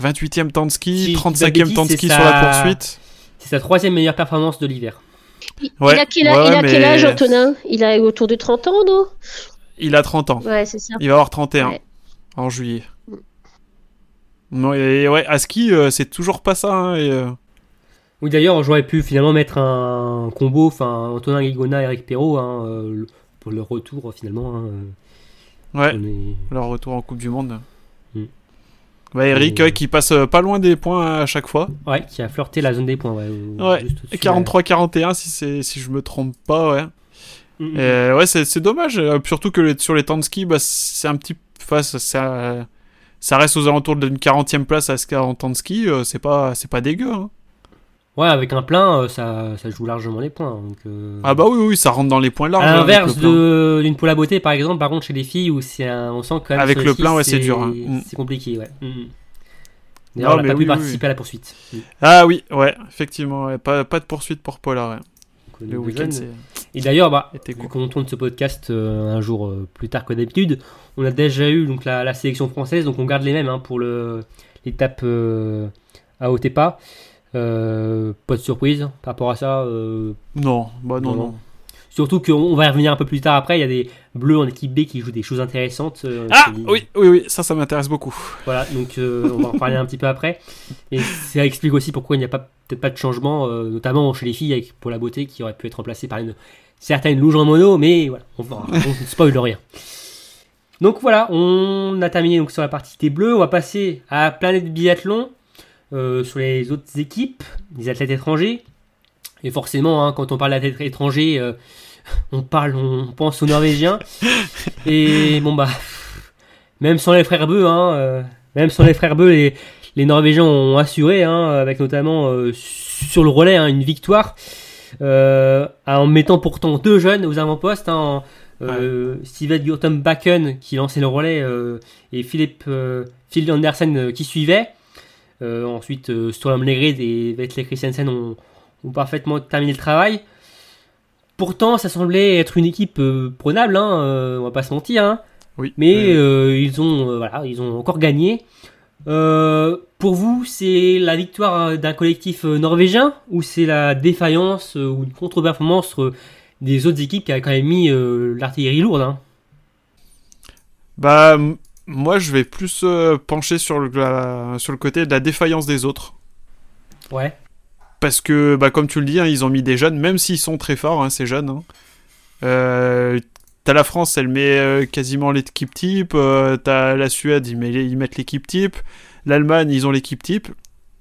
Euh, 28e temps de ski, Si je dis pas de 35e temps de ski sur la poursuite. C'est sa troisième meilleure performance de l'hiver. Il, Ouais, il a, quel, ouais, il a ouais, quel mais- âge, Antonin? Il a autour de 30 ans, non? Il a 30 ans. Ouais, c'est ça. Il va avoir 31 Ouais. en juillet. Mm. Non, et ouais, à ski, euh, c'est toujours pas ça. hein, et, euh, Oui, d'ailleurs, j'aurais pu finalement mettre un combo, enfin, Antonin Guigona, Eric Perrault, hein, euh, pour le retour, finalement. hein, ouais, est- leur retour en Coupe du Monde. Mm. Bah, Eric, Et- ouais, qui passe euh, pas loin des points à chaque fois. Ouais, qui a flirté la zone des points. Ouais, Ouais, juste au-dessus, 43-41, si, si je me trompe pas, ouais. ouais. Mm, mm. Et, ouais, c'est c'est dommage. euh, Surtout que sur les temps de ski, bah, c'est un petit. Enfin, ça, ça, reste aux alentours d'une 40e place à ski en temps de ski. euh, c'est pas, c'est pas dégueu. hein. Ouais, avec un plein, euh, ça, ça joue largement les points. Donc, euh, Ah bah oui, oui, ça rentre dans les points larges. à hein, l'inverse le d'une poule à beauté, par exemple, par contre, chez les filles, où c'est un- on sent quand même. Avec le plein, ouais, c'est dur, hein. Mm. C'est compliqué, ouais. Mm, mm. Non, D'ailleurs, elle mais n'a pas oui, pu oui, participer à la poursuite. Mm. Ah oui, ouais, effectivement, ouais, pas, pas de poursuite pour Paula, ouais. Donc, Le euh, week-end. Et d'ailleurs, bah, court. qu'on tourne ce podcast euh, un jour euh, plus tard que d'habitude, on a déjà eu donc la, la sélection française, donc on garde les mêmes hein, pour le l'étape euh, à Otepa. Euh, pas de surprise par rapport à ça. euh, Non, bah non, Non, non. surtout qu'on on va y revenir un peu plus tard après. Il y a des bleus en équipe B qui jouent des choses intéressantes. euh, Ah oui, oui, oui, ça, ça m'intéresse beaucoup. Voilà, donc on va en parler un petit peu après. Et ça explique aussi pourquoi il n'y a pas peut-être pas de changement, notamment chez les filles avec pour la beauté qui aurait pu être remplacée par une certaine louge en mono, mais voilà, on, on ne spoil rien. Donc voilà, on a terminé donc sur la partie des bleus. On va passer à Planète Biathlon sur les autres équipes, les athlètes étrangers. Et forcément, hein, quand on parle d'athlètes étrangers, euh, on parle, on pense aux Norvégiens. Et bon bah, même sans les frères Beu, hein, euh, même sans les frères Beu, les, les Norvégiens ont assuré, hein, avec notamment euh, sur le relais hein, une victoire, euh, en mettant pourtant deux jeunes aux avant-postes, hein, euh, Steven Gurtom Bakken qui lançait le relais euh, et Philippe euh, Phil Andersen euh, qui suivait. Euh, ensuite, euh, Storm Legrid et Vetle Christensen ont, ont parfaitement terminé le travail. Pourtant, ça semblait être une équipe euh, prenable, hein, euh, on va pas se mentir. Hein. Oui. Mais ils, ont, voilà, ils ont encore gagné. Euh, pour vous, c'est la victoire d'un collectif norvégien ou c'est la défaillance euh, ou une contre-performance euh, des autres équipes qui a quand même mis l'artillerie lourde. Hein? Bah, moi, je vais plus euh, pencher sur le, la- sur le côté de la défaillance des autres. Ouais. Parce que, bah, comme tu le dis, hein, ils ont mis des jeunes, même s'ils sont très forts, hein, ces jeunes. hein. Euh, T'as la France, elle met euh, quasiment l'équipe type. T'as la Suède, ils, met- ils mettent l'équipe type. L'Allemagne, ils ont l'équipe type.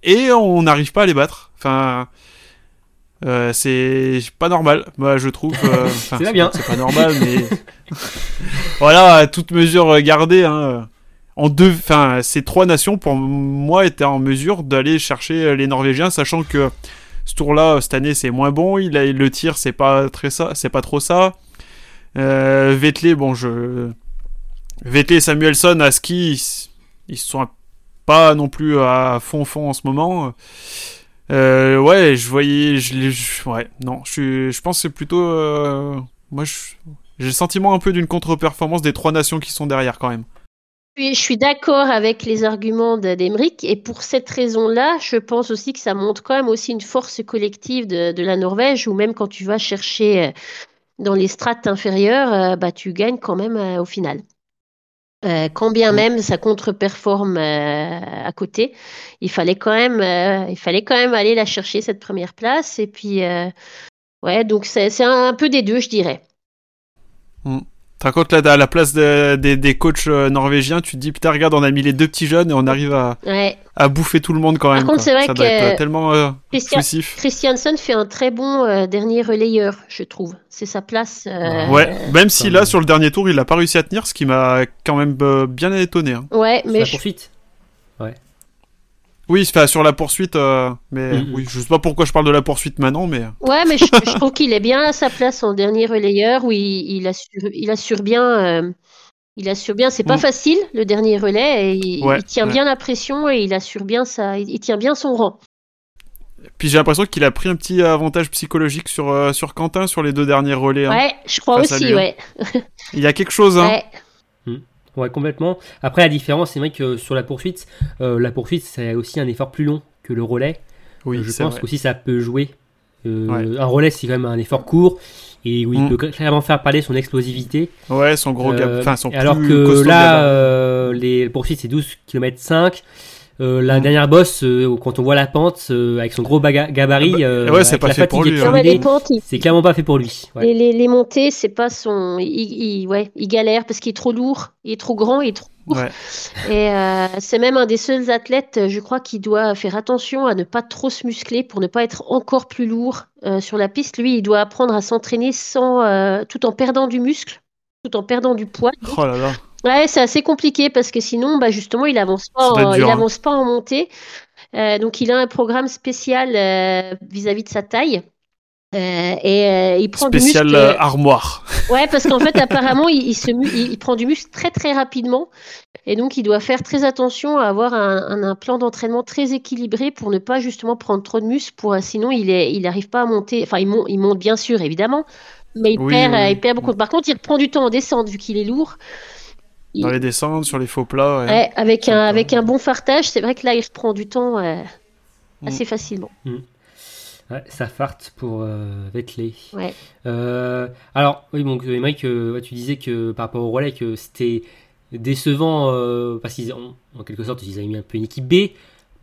Et on n'arrive pas à les battre. Enfin, euh, c'est pas normal, moi je trouve. euh, C'est pas bien. C'est pas normal, mais voilà, à toute mesure gardée. Hein, en deux, enfin, ces trois nations pour moi étaient en mesure d'aller chercher les Norvégiens, sachant que ce tour-là cette année c'est moins bon. Il a, le tir c'est pas très ça, c'est pas trop ça. Euh, Vettel, bon je, Vettel et Samuelson à ski, ils, ils sont pas non plus à fond fond en ce moment. Euh, ouais, je voyais, je, je- ouais, non, je, je pense que c'est plutôt, euh, moi, j'ai le sentiment un peu d'une contre-performance des trois nations qui sont derrière quand même. Je suis d'accord avec les arguments de- d'Emeric et pour cette raison-là, je pense aussi que ça montre quand même aussi une force collective de, la Norvège où même quand tu vas chercher euh, dans les strates inférieures, euh, bah, tu gagnes quand même au final. Euh, quand bien Mm. même ça contre-performe euh, à côté, il fallait quand même, euh, il fallait quand même aller la chercher cette première place et puis euh, ouais donc c'est un, un peu des deux je dirais. Tu compte là, à la place de- des- des coachs euh, norvégiens, tu te dis, putain, regarde, on a mis les deux petits jeunes et on arrive à, Ouais. à bouffer tout le monde quand même. contre, quoi. c'est vrai Ça doit que- être euh, tellement euh, Christian. Christiansen fait un très bon euh, dernier relayeur, je trouve. C'est sa place. euh, Ouais, même si là, sur le dernier tour, il a pas réussi à tenir, ce qui m'a quand même euh, bien étonné. hein. Ouais, mais la je- poursuite. Oui, sur la poursuite, euh, mais Mhm. oui, je sais pas pourquoi je parle de la poursuite maintenant, mais ouais, mais je, je trouve qu'il est bien à sa place en dernier relayeur où il, il assure, il assure bien. euh, il assure bien. C'est pas Mm. facile le dernier relais. Et il, Ouais, il tient ouais. bien la pression et il assure bien ça. Il, il tient bien son rang. puis j'ai l'impression qu'il a pris un petit avantage psychologique sur, euh, sur Quentin sur les deux derniers relais. hein. Ouais, je crois aussi. lui, hein. Ouais. Il y a quelque chose, hein. Ouais. Ouais, complètement. Après, la différence, c'est vrai que sur la poursuite, euh, la poursuite, c'est aussi un effort plus long que le relais. Oui, Euh, je pense qu'aussi ça peut jouer. Euh, Ouais. Un relais, c'est quand même un effort court et où il Mm. peut clairement faire parler son explosivité. Ouais, son gros Euh, enfin son alors plus que costaud là, les poursuites, c'est 12 km 5. Euh, la dernière bosse, euh, quand on voit la pente, euh, avec son gros gabarit, Ah bah, euh, ouais, c'est pas la fait pour lui, hein. mais les accumulée, pentes, il- c'est clairement pas fait pour lui. Ouais. les, les, les montées, c'est pas son. Il, il- ouais, il galère parce qu'il est trop lourd, il est trop grand, il est trop lourd. Ouais. Et euh, c'est même un des seuls athlètes, je crois, qui doit faire attention à ne pas trop se muscler pour ne pas être encore plus lourd euh, sur la piste. Lui, il doit apprendre à s'entraîner sans, euh, tout en perdant du muscle, tout en perdant du poids. Oh là là. Ouais, c'est assez compliqué parce que sinon, bah, justement, il avance pas, en, dur, il hein. avance pas en montée. Euh, donc, il a un programme spécial euh, vis-à-vis de sa taille. Euh, et euh, il prend Spécial du muscle. euh, armoire. Ouais, parce qu'en fait, apparemment, il, il se il, il prend du muscle très très rapidement. Et donc, il doit faire très attention à avoir un, un- un plan d'entraînement très équilibré pour ne pas justement prendre trop de muscle. Pour, sinon, il est, il n'arrive pas à monter. Enfin, il, mon- il monte bien sûr, évidemment. Mais il, Oui, perd, oui. il perd beaucoup. Par contre, il prend du temps en descente vu qu'il est lourd. Dans les descentes, sur les faux plats. ouais. Ouais, avec, un, avec un bon fartage, c'est vrai que là, il reprend du temps euh, Mm. assez facilement. Ouais, ça farte pour euh, Vettel. Ouais. Euh, alors, oui, donc, Émeric, euh, tu disais que par rapport au relais, que c'était décevant euh, parce qu'ils ont, en quelque sorte, ils avaient mis un peu une équipe B.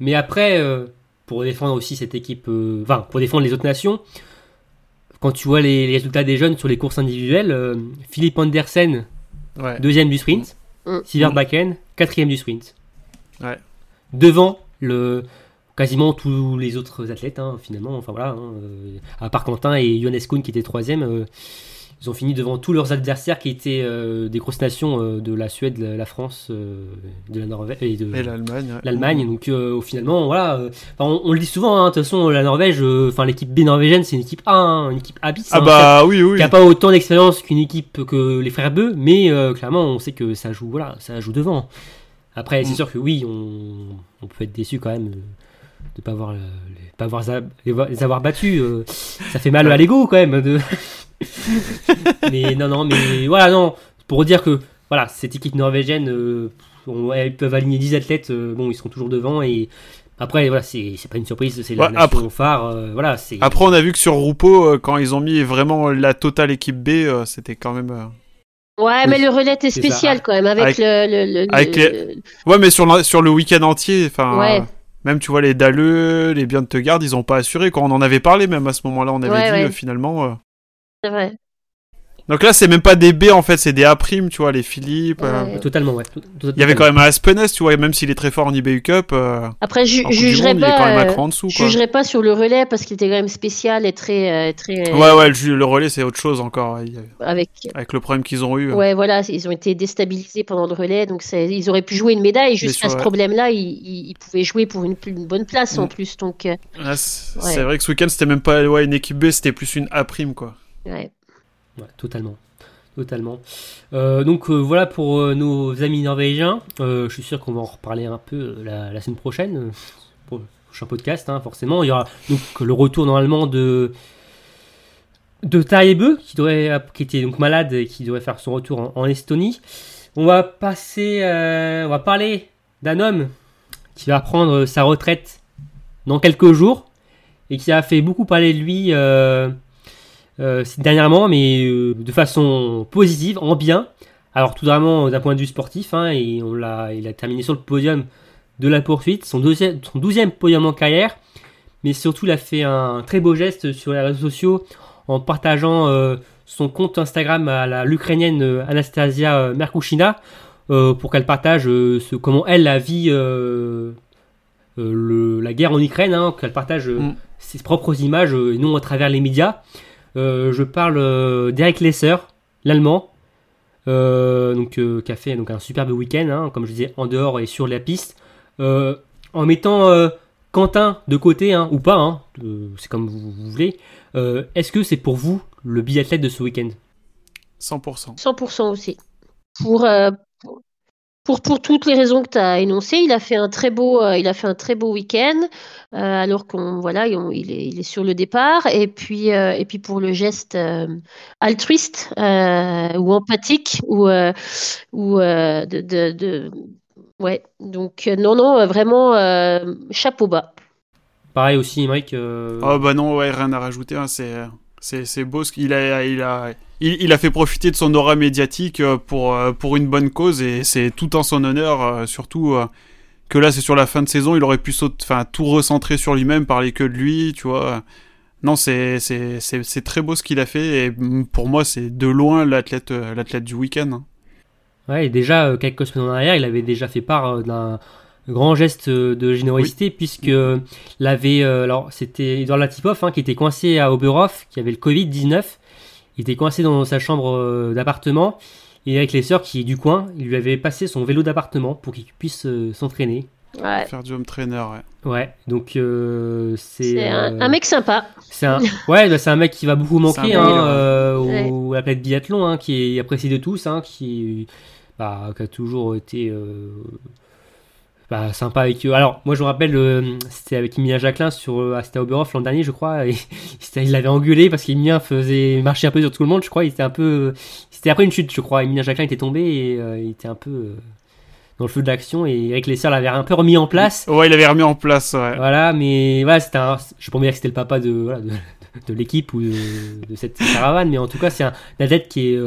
Mais après, euh, pour défendre aussi cette équipe, euh, enfin, pour défendre les autres nations, quand tu vois les, les résultats des jeunes sur les courses individuelles, euh, Philippe Andersen, Ouais. deuxième du sprint, Mm. Silverbacken, quatrième du sprint. Ouais. Devant le quasiment tous les autres athlètes, hein, finalement. Enfin voilà, hein, euh, à part Quentin et Johannes Kuhn qui étaient troisième, euh, ils ont fini devant tous leurs adversaires qui étaient euh, des grosses nations euh, de la Suède, la, la France, euh, de la Norvège et de l'Allemagne. ouais. l'Allemagne. Donc finalement, voilà, on, on le dit souvent. hein, De toute façon, la Norvège, enfin l'équipe B norvégienne, c'est une équipe A, hein, une équipe A bis. Ah hein, bah oui, oui. qui a pas autant d'expérience qu'une équipe que les frères Beu, mais clairement on sait que ça joue voilà, ça joue devant. Après c'est Mm. sûr que oui, on, on peut être déçu quand même de ne pas avoir les, pas avoir les, vo- les avoir battus. ça fait mal à l'ego quand même. De... mais non non mais voilà non pour dire que voilà cette équipe norvégienne, euh, on- elles peuvent aligner 10 athlètes, euh, bon ils seront toujours devant et Après, voilà, c'est c'est pas une surprise, c'est Ouais, la nation après- phare. euh, voilà. Après, on a vu que sur Roupeau, euh, quand ils ont mis vraiment la totale équipe B, euh, c'était quand même. euh, Ouais, Oui, mais le relais était spécial quand même, avec, Avec- le, le, le- avec le- Ouais, mais sur, le- sur le week-end entier, enfin. Ouais. euh, Même, tu vois, les Dalleux, les Bien de te garde, ils ont pas assuré. Quand on en avait parlé, même à ce moment-là, on avait Ouais, dit ouais. euh, finalement. C'est vrai. Donc là, c'est même pas des B en fait, c'est des A prime, tu vois, les Philippe. euh, Ouais. Totalement, ouais. Tout- tout- Il y avait quand même un Aspenes, tu vois, même s'il est très fort en IBU Cup. euh, Après, je en Coupe du jugerai Monde, il est quand pas, même un euh, cran en dessous, je quoi. jugerai pas sur le relais parce qu'il était quand même spécial et très, euh, très Ouais, ouais, le, relais, c'est autre chose encore. avec. Avec le problème qu'ils ont eu. Ouais, voilà, ils ont été déstabilisés pendant le relais, donc ils auraient pu jouer une médaille. Jusqu'à sur- ce ouais. problème-là, ils, ils- ils pouvaient jouer pour une, une bonne place en Mm. plus. Donc, Ah, c'est Ouais. vrai que ce week-end, c'était même pas ouais, une équipe B, c'était plus une A prime, quoi. Ouais. Totalement. Totalement. Euh, donc euh, voilà pour euh, nos amis norvégiens. Je suis sûr qu'on va en reparler un peu la, semaine prochaine pour le prochain podcast, hein, forcément. Il y aura donc le retour normalement de de Taïebe qui était donc malade et qui devrait faire son retour en, Estonie. On va passer, on va parler d'un homme qui va prendre sa retraite dans quelques jours et qui a fait beaucoup parler de lui. Dernièrement, mais euh, de façon positive, en bien. Alors tout vraiment d'un point de vue sportif, hein, et on l'a, il a terminé sur le podium de la poursuite, son deuxième, son douzième podium en carrière, mais surtout il a fait un très beau geste sur les réseaux sociaux en partageant euh, son compte Instagram à la l'ukrainienne euh, Anastasia euh, Merkushina euh, pour qu'elle partage euh, ce, comment elle la vit euh, euh, le- la guerre en Ukraine, hein, qu'elle partage euh, Mm. ses propres images euh, et non à travers les médias. Euh, je parle euh, d'Eric Lesser, l'allemand, euh, donc, euh, qui a fait donc, un superbe week-end, hein, comme je disais, en dehors et sur la piste, euh, en mettant euh, Quentin de côté, hein, ou pas, hein, euh, c'est comme vous, vous voulez. Euh, Est-ce que c'est pour vous le biathlète de ce week-end? 100%. 100% aussi. Pour, euh, pour, pour toutes les raisons que tu as énoncées, il a fait un très beau, euh, il a fait un très beau week-end, euh, alors qu'on voilà, il, il est, il est sur le départ. Et puis, euh, et puis pour le geste euh, altruiste euh, ou empathique ou, euh, ou euh, de, de, de- ouais. Donc non, non, vraiment euh, chapeau bas. Pareil aussi, euh, Oh bah non, ouais, rien à rajouter. hein, c'est, c'est, c'est beau ce qu'il a, il a, il, il a fait profiter de son aura médiatique euh, pour, euh, pour une bonne cause et c'est tout en son honneur. euh, surtout que là, c'est sur la fin de saison, il aurait pu enfin, tout recentrer sur lui-même, parler que de lui, tu vois. Non, c'est, très beau ce qu'il a fait et pour moi, c'est de loin l'athlète, du week-end. hein. Ouais, et déjà, quelques semaines en arrière, il avait déjà fait part d'un grand geste de générosité, puisque euh, il avait, euh, alors c'était Edouard Latipov hein, qui était coincé à Oberhof, qui avait le Covid-19. Il était coincé dans sa chambre euh, d'appartement, et avec les sœurs qui est du coin, il lui avait passé son vélo d'appartement pour qu'il puisse euh, s'entraîner. Ouais. Faire du home trainer, ouais. Ouais, donc euh, c'est. C'est un, euh, un mec sympa. C'est un, ouais, bah, c'est un mec qui va beaucoup manquer hein, euh, Ouais. au, à la planète biathlon, hein, qui est apprécié de tous, hein, qui, bah, qui a toujours été euh, bah, sympa avec eux. Alors, moi je me rappelle, euh, c'était avec Emilia Jacquelin sur euh, à Oberhof l'an dernier, je crois, et il l'avait engueulé parce qu'Emilien faisait marcher un peu sur tout le monde, je crois. Il était un peu, c'était après une chute, je crois. Emilien Jacquelin était tombé et euh, il était un peu euh, dans le feu de l'action et Eric Lesser l'avait un peu remis en place. Ouais, il avait remis en place, ouais. Voilà, mais voilà, c'était un. Je dire que c'était le papa de, voilà, de, de l'équipe ou de, de cette caravane, mais en tout cas, c'est un athlète qui est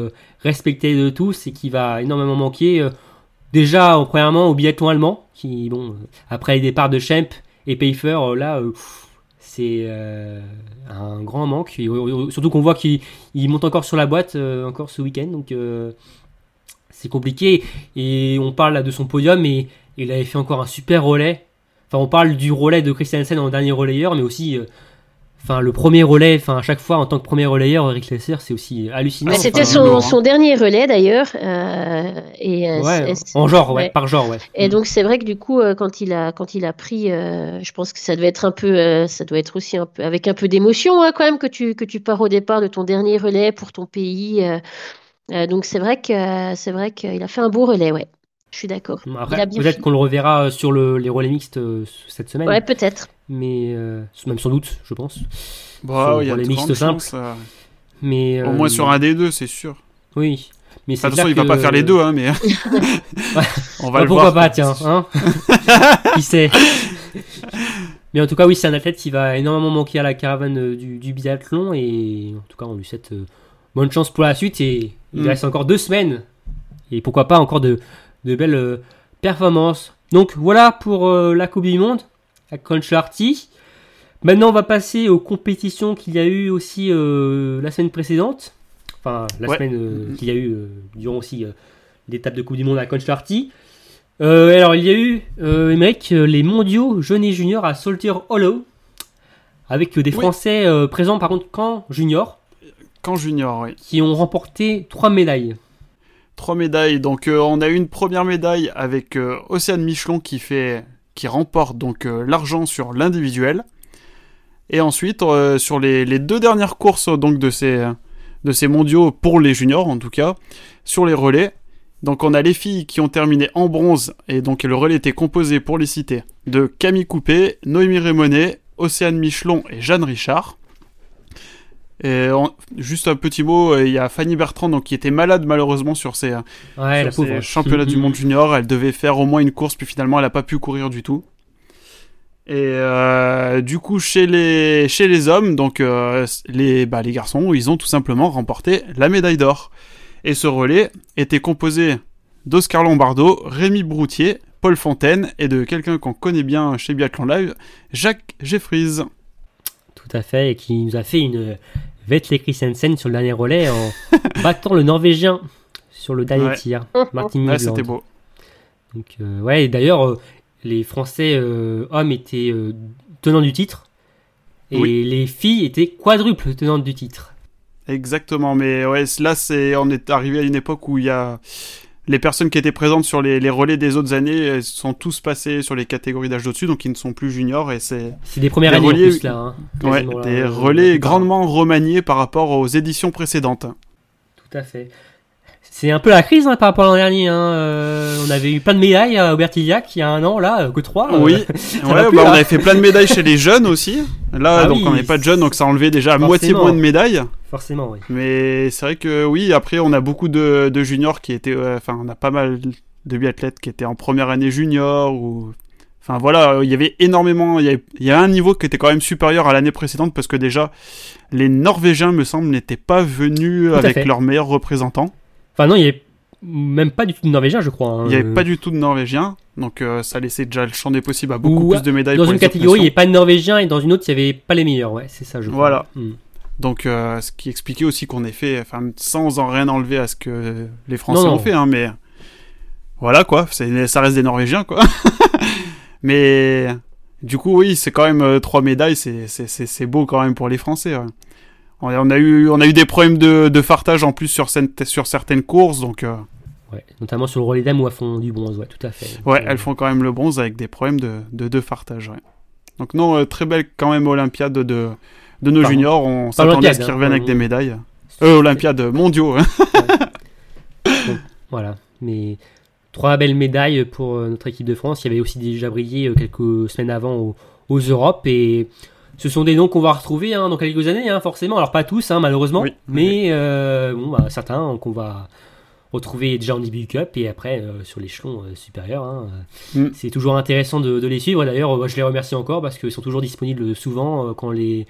respecté de tous et qui va énormément manquer. Déjà, en premièrement, au biathlon allemand, qui, bon, euh, après les départs de Schemp et Pfeiffer, euh, là, euh, c'est un grand manque. Surtout qu'on voit qu'il il monte encore sur la boîte, encore ce week-end, donc c'est compliqué. Et on parle de son podium, et il avait fait encore un super relais. Enfin, on parle du relais de Christiansen en dernier relayeur, mais aussi, enfin, le premier relais. Enfin, à chaque fois, en tant que premier relayeur, Eric Lesser, c'est aussi hallucinant. Ouais, C'était son, dernier relais d'ailleurs. euh, et, euh, Ouais, en genre, ouais, par genre, ouais. Et donc c'est vrai que du coup, euh, quand il a quand il a pris, euh, je pense que ça devait être un peu, euh, ça doit être aussi un peu avec un peu d'émotion hein, quand même que tu que tu pars au départ de ton dernier relais pour ton pays. donc c'est vrai que c'est vrai qu'il a fait un beau relais, ouais. Je suis d'accord. Peut-être qu'on le reverra sur le, les relais mixtes cette semaine, Ouais, peut-être. Mais euh, même sans doute, je pense. Bah, Sur il y a les de mixtes simples. euh, Mais Au euh, moins sur un des deux, c'est sûr. Oui, mais c'est Attention, clair il va que- pas faire les deux, hein, mais on va Bah, le pourquoi voir. pas, tiens, hein Qui sait Mais en tout cas, oui, c'est un athlète qui va énormément manquer à la caravane euh, du, du biathlon. Et en tout cas, on lui souhaite euh, bonne chance pour la suite. Et il Mm. reste encore deux semaines. Et pourquoi pas encore de, de belles euh, performances. Donc voilà pour euh, la Coupe du Monde à Concharty. Maintenant, on va passer aux compétitions qu'il y a eu aussi euh, la semaine précédente. Enfin, la Ouais. semaine euh, Mhm. qu'il y a eu euh, durant aussi l'étape de Coupe du Monde à Concharty. Alors, il y a eu, euh, les mondiaux jeunes et juniors à Soldier Hollow. Avec des. Français présents, par contre, qu'en junior, Quand junior, oui. qui ont remporté trois médailles. Trois médailles. Donc on a eu une première médaille avec Océane Michelon qui fait qui remporte donc euh, l'argent sur l'individuel. Et ensuite euh, sur les, deux dernières courses donc de ces de ces mondiaux pour les juniors en tout cas sur les relais. Donc on a les filles qui ont terminé en bronze et donc le relais était composé pour les citer de Camille Coupé, Noémie Rémonet, Océane Michelon et Jeanne Richard. Et juste un petit mot, euh, il y a Fanny Bertrand donc, qui était malade malheureusement sur ses, Ouais, sur championnats du monde junior. Elle devait faire au moins une course, puis finalement elle n'a pas pu courir du tout. Et euh, du coup, chez les, chez les hommes, donc euh, les, bah, les garçons, ils ont tout simplement remporté la médaille d'or. Et ce relais était composé d'Oscar Lombardo, Rémi Broutier, Paul Fontaine et de quelqu'un qu'on connaît bien chez Biathlon Live, Jacques Jeffries. Tout à fait, et qui nous a fait une Vetle Christensen sur le dernier relais en battant le Norvégien sur le dernier Ouais. tir, Martin Ouais, c'était beau. Donc, euh, ouais, et d'ailleurs, euh, les Français euh, hommes étaient euh, tenants du titre, et Oui. les filles étaient quadruples tenantes du titre. Exactement, mais ouais, là, c'est, on est arrivé à une époque où il y a les personnes qui étaient présentes sur les, les relais des autres années sont tous passées sur les catégories d'âge au-dessus, donc ils ne sont plus juniors et c'est C'est des premières années relais- en plus, là. hein, ouais, quasiment, là, des relais grandement remaniés par rapport aux éditions précédentes. Tout à fait. C'est un peu la crise hein, par rapport à l'an dernier. hein, euh, on avait eu plein de médailles à Aubertillac il y a un an, là, euh, que trois. euh, Oui, ouais, bah, plus, on là. avait fait plein de médailles chez les jeunes aussi. Là, Ah donc oui, on n'est pas de jeunes, donc ça enlevait déjà à moitié moins de médailles. Forcément, oui. Mais c'est vrai que oui, après on a beaucoup de, de juniors qui étaient, euh, enfin on a pas mal de biathlètes qui étaient en première année junior ou, enfin voilà, euh, il y avait énormément, il y avait, il y a un niveau qui était quand même supérieur à l'année précédente parce que déjà les Norvégiens me semble n'étaient pas venus avec leurs meilleurs représentants. Enfin, non, il y avait même pas du tout de Norvégien, je crois. hein. Il n'y avait pas du tout de Norvégiens, donc euh, ça laissait déjà le champ des possibles à beaucoup Ou, plus de médailles. Dans pour une catégorie, il n'y avait pas de Norvégien et dans une autre, il n'y avait pas les meilleurs. Ouais, c'est ça, je crois. Voilà. Hmm. Donc, euh, ce qui expliquait aussi qu'on ait fait, enfin, sans en rien enlever à ce que les Français Non, non. ont fait, hein, mais voilà quoi, ça reste des Norvégiens quoi. mais du coup, oui, c'est quand même euh, trois médailles, c'est beau quand même pour les Français. ouais. On, a- eu, on a eu des problèmes de, de fartage en plus sur, certaines courses, donc euh, Ouais, notamment sur le relais dames où elles font du bronze, ouais, tout à fait. ouais, elles font quand même le bronze avec des problèmes de, de, de fartage. ouais. Donc non, euh, très belle quand même Olympiade de, nos Pardon. juniors, on s'attendait à ce qu'ils hein, reviennent avec des médailles. Euh, Olympiade mondiaux. hein. Voilà, mais trois belles médailles pour euh, notre équipe de France. Il y avait aussi déjà brillé quelques semaines avant aux, aux Europes et ce sont des noms qu'on va retrouver hein, dans quelques années, hein, forcément. Alors pas tous, hein, malheureusement, Oui. mais euh, bon, bah, certains qu'on va retrouver déjà en début cup et après euh, sur l'échelon euh, supérieur. Mm. C'est toujours intéressant de, de les suivre. D'ailleurs, je les remercie encore parce qu'ils sont toujours disponibles souvent quand les